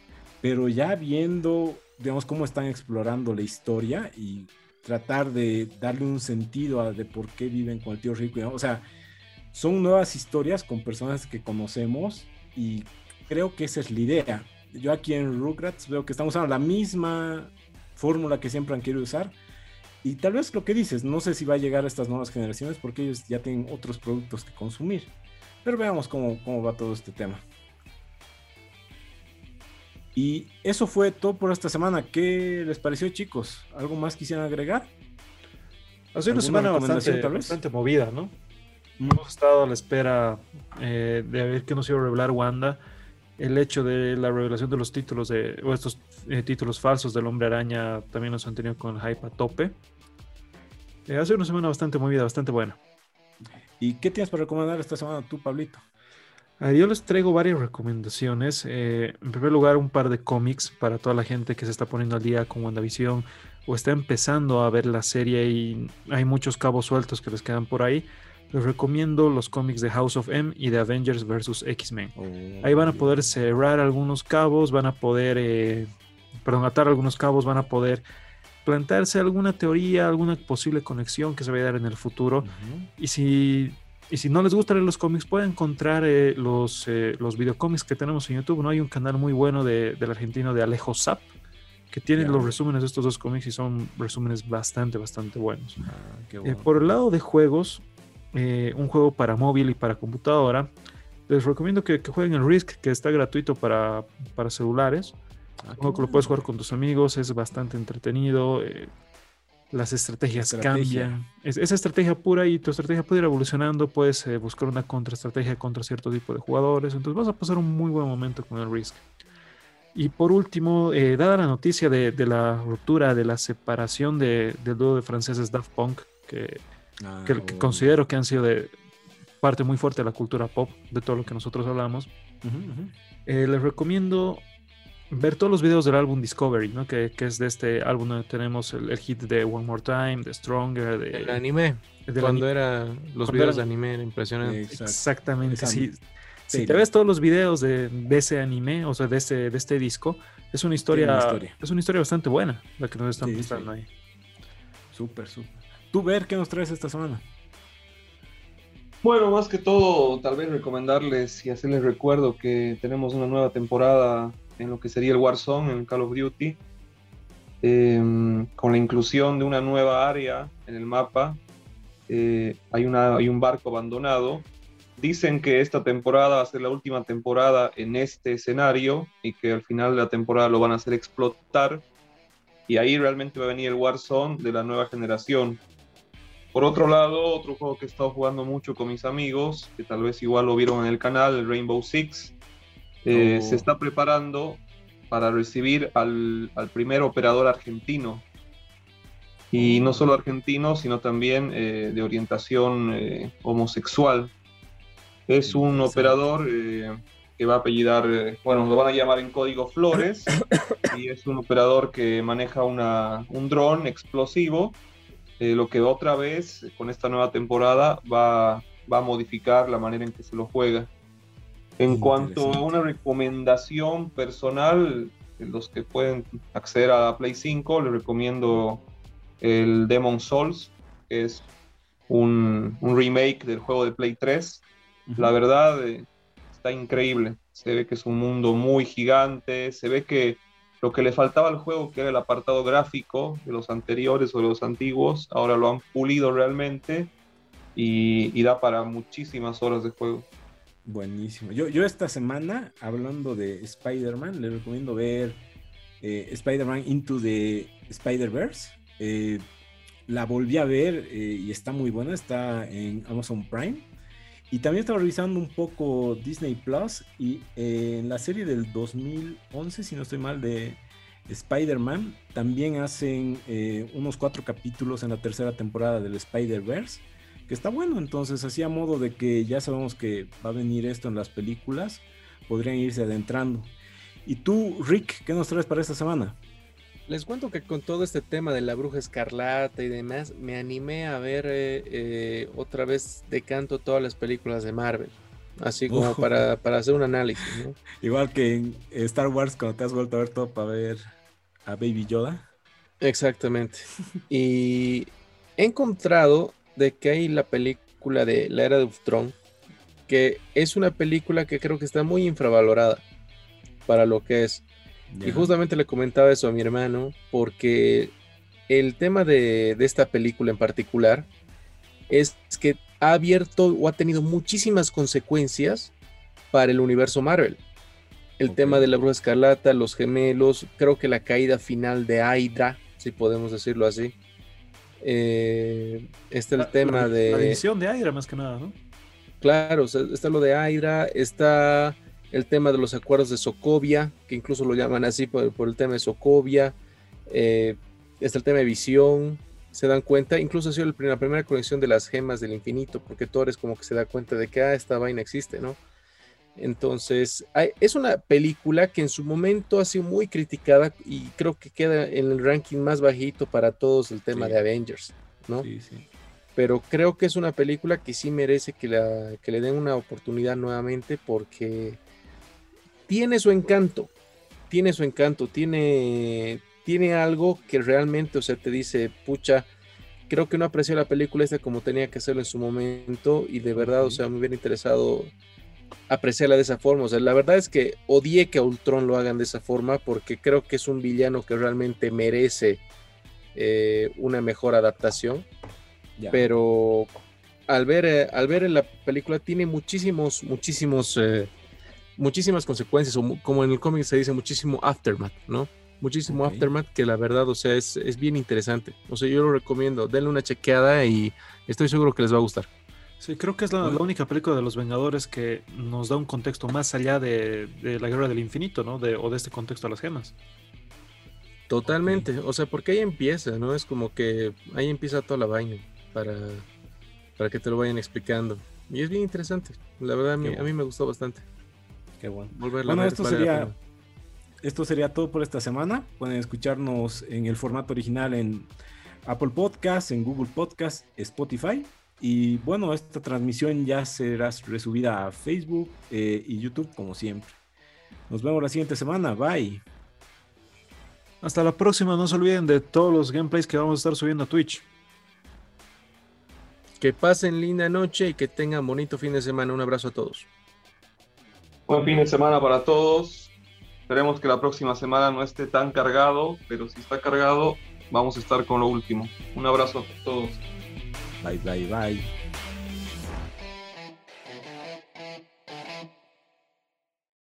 pero ya viendo, digamos, cómo están explorando la historia y tratar de darle un sentido a de por qué viven con el tío rico. O sea, son nuevas historias con personas que conocemos y creo que esa es la idea. Yo aquí en Rugrats veo que estamos usando la misma fórmula que siempre han querido usar. Y tal vez lo que dices, no sé si va a llegar a estas nuevas generaciones porque ellos ya tienen otros productos que consumir. Pero veamos cómo, cómo va todo este tema. Y eso fue todo por esta semana. ¿Qué les pareció, chicos? ¿Algo más quisieran agregar?
Ha sido una semana bastante, movida, ¿no? Hemos estado a la espera eh, de ver qué nos iba a revelar Wanda el hecho de la revelación de los títulos de, o estos eh, títulos falsos del hombre araña también nos han tenido con el hype a tope. Eh, ha sido una semana bastante movida, bastante buena.
¿Y qué tienes para recomendar esta semana tú, Pablito?
yo les traigo varias recomendaciones. Eh, en primer lugar, un par de cómics para toda la gente que se está poniendo al día con WandaVision o está empezando a ver la serie y hay muchos cabos sueltos que les quedan por ahí les recomiendo los cómics de House of M y de Avengers vs. X-Men. Ahí van a poder cerrar algunos cabos, van a poder, eh, perdón, atar algunos cabos, van a poder plantarse alguna teoría, alguna posible conexión que se vaya a dar en el futuro. Y si y si no les gustan los cómics, pueden encontrar eh, los, eh, los videocómics que tenemos en YouTube. ¿no? Hay un canal muy bueno de, del argentino de Alejo Zap, que tiene los resúmenes de estos dos cómics y son resúmenes bastante, bastante buenos. Ah, por el lado de juegos, eh, un juego para móvil y para computadora. Les recomiendo que, jueguen el Risk, que está gratuito para, para celulares. Que lo puedes jugar con tus amigos, es bastante entretenido. Eh, las estrategias cambian. Es, esa estrategia pura y tu estrategia puede ir evolucionando. Puedes eh, buscar una contraestrategia contra cierto tipo de jugadores. Entonces vas a pasar un muy buen momento con el Risk. Y por último, dada la noticia de, de, la ruptura, de la separación de, del dúo de franceses Daft Punk, que que, ah, considero que han sido de parte muy fuerte de la cultura pop, de todo lo que nosotros hablamos. Eh, les recomiendo ver todos los videos del álbum Discovery, ¿no? que, que es de este álbum donde tenemos el, hit de One More Time, de Stronger, de...
El anime. cuando era los videos de anime, era impresionante.
Exactamente. Si, si, te ves todos los videos de, de, ese anime, o sea, de este, de este disco, es una historia, es una historia bastante buena la que nos están mostrando ahí.
Súper, súper. Tú, Ver, ¿qué nos traes esta semana?
Bueno, más que todo, tal vez recomendarles y hacerles recuerdo que tenemos una nueva temporada en lo que sería el Warzone, en Call of Duty, em, con la inclusión de una nueva área en el mapa, eh, hay, una, hay un barco abandonado. Dicen que esta temporada va a ser la última temporada en este escenario y que al final de la temporada lo van a hacer explotar. Y ahí realmente va a venir el Warzone de la nueva generación. Por otro lado, otro juego que he estado jugando mucho con mis amigos, que tal vez igual lo vieron en el canal, el Rainbow Six, eh,
Oh.
se está preparando para recibir al, al primer operador argentino. Y no solo argentino, sino también eh, de orientación eh, homosexual. Es un operador que va a apellidar, bueno, lo van a llamar en código Flores, (coughs) y es un operador que maneja una, un dron explosivo, eh, lo que otra vez, con esta nueva temporada, va, va a modificar la manera en que se lo juega. En cuanto a una recomendación personal, los que pueden acceder a la Play 5, les recomiendo el Demon Souls, que es un, un remake del juego de Play 3. La verdad, eh, está increíble. Se ve que es un mundo muy gigante, se ve que lo que le faltaba al juego, que era el apartado gráfico de los anteriores o de los antiguos, ahora lo han pulido realmente y, y da para muchísimas horas de juego.
Buenísimo. Yo, yo esta semana, hablando de Spider-Man, le recomiendo ver eh, Spider-Man Into the Spider-Verse. Eh, la volví a ver eh, y está muy buena, está en Amazon Prime. Y también estaba revisando un poco Disney Plus y en la serie del 2011, si no estoy mal, de Spider-Man, también hacen unos cuatro capítulos en la tercera temporada del Spider-Verse que está bueno. Entonces, así a modo de que ya sabemos que va a venir esto en las películas, podrían irse adentrando. Y tú, Rick, ¿qué nos traes para esta semana?
Les cuento que con todo este tema de la bruja escarlata y demás, me animé a ver eh, eh, otra vez de canto todas las películas de Marvel. Así como para, para hacer un análisis, ¿no? (laughs)
Igual que en Star Wars, cuando te has vuelto a ver todo para ver a Baby Yoda.
Exactamente. Y he encontrado de que hay la película de La Era de Ultron, que es una película que creo que está muy infravalorada para lo que es. Y justamente le comentaba eso a mi hermano, porque el tema de, de esta película en particular es que ha abierto o ha tenido muchísimas consecuencias para el universo Marvel. El tema de la bruja escarlata, los gemelos, creo que la caída final de Hydra, si podemos decirlo así. Eh, está el
La-
tema
la,
de...
La división de Aira, más que nada, ¿no?
Claro, está lo de Hydra, está el tema de los acuerdos de Sokovia, que incluso lo llaman así por, por el tema de Sokovia, eh, está el tema de visión, se dan cuenta, incluso ha sido el prim- la primera conexión de las gemas del infinito, porque Thor es como que se da cuenta de que ah, esta vaina existe, ¿no? Entonces, hay- es una película que en su momento ha sido muy criticada y creo que queda en el ranking más bajito para todos el tema
Sí.
de Avengers, ¿no?
Sí, sí.
pero creo que es una película que sí merece que, la, que le den una oportunidad nuevamente porque tiene su encanto, tiene su encanto, tiene, tiene algo que realmente, o sea, te dice, pucha, creo que no apreció la película esta como tenía que hacerlo en su momento y de verdad, o sea, me hubiera interesado apreciarla de esa forma. O sea, la verdad es que odié que a Ultron lo hagan de esa forma porque creo que es un villano que realmente merece eh, una mejor adaptación pero al ver, eh, al ver en la película tiene muchísimos, muchísimos, eh, muchísimas consecuencias, o como en el cómic se dice, muchísimo aftermath, ¿no? Muchísimo aftermath que la verdad, o sea, es, es bien interesante. O sea, yo lo recomiendo, denle una chequeada y estoy seguro que les va a gustar.
Sí, creo que es la, la única película de los Vengadores que nos da un contexto más allá de, de la guerra del infinito, ¿no? De, o de este contexto de las gemas.
Totalmente, o sea, porque ahí empieza, ¿no? Es como que ahí empieza toda la vaina para, para que te lo vayan explicando. Y es bien interesante, la verdad a mí, a me gustó bastante.
Qué bueno.
Volverla a
Bueno,
ver,
esto
vale
sería, esto sería todo por esta semana. Pueden escucharnos en el formato original en Apple Podcast, en Google Podcast, Spotify. Y bueno, esta transmisión ya será resubida a Facebook eh, y YouTube como siempre. Nos vemos la siguiente semana. Bye.
Hasta la próxima, no se olviden de todos los gameplays que vamos a estar subiendo a Twitch.
Que pasen linda noche y que tengan bonito fin de semana. Un abrazo a todos.
Buen fin de semana para todos. Esperemos que la próxima semana no esté tan cargado, pero si está cargado, vamos a estar con lo último. Un abrazo a todos.
Bye, bye, bye.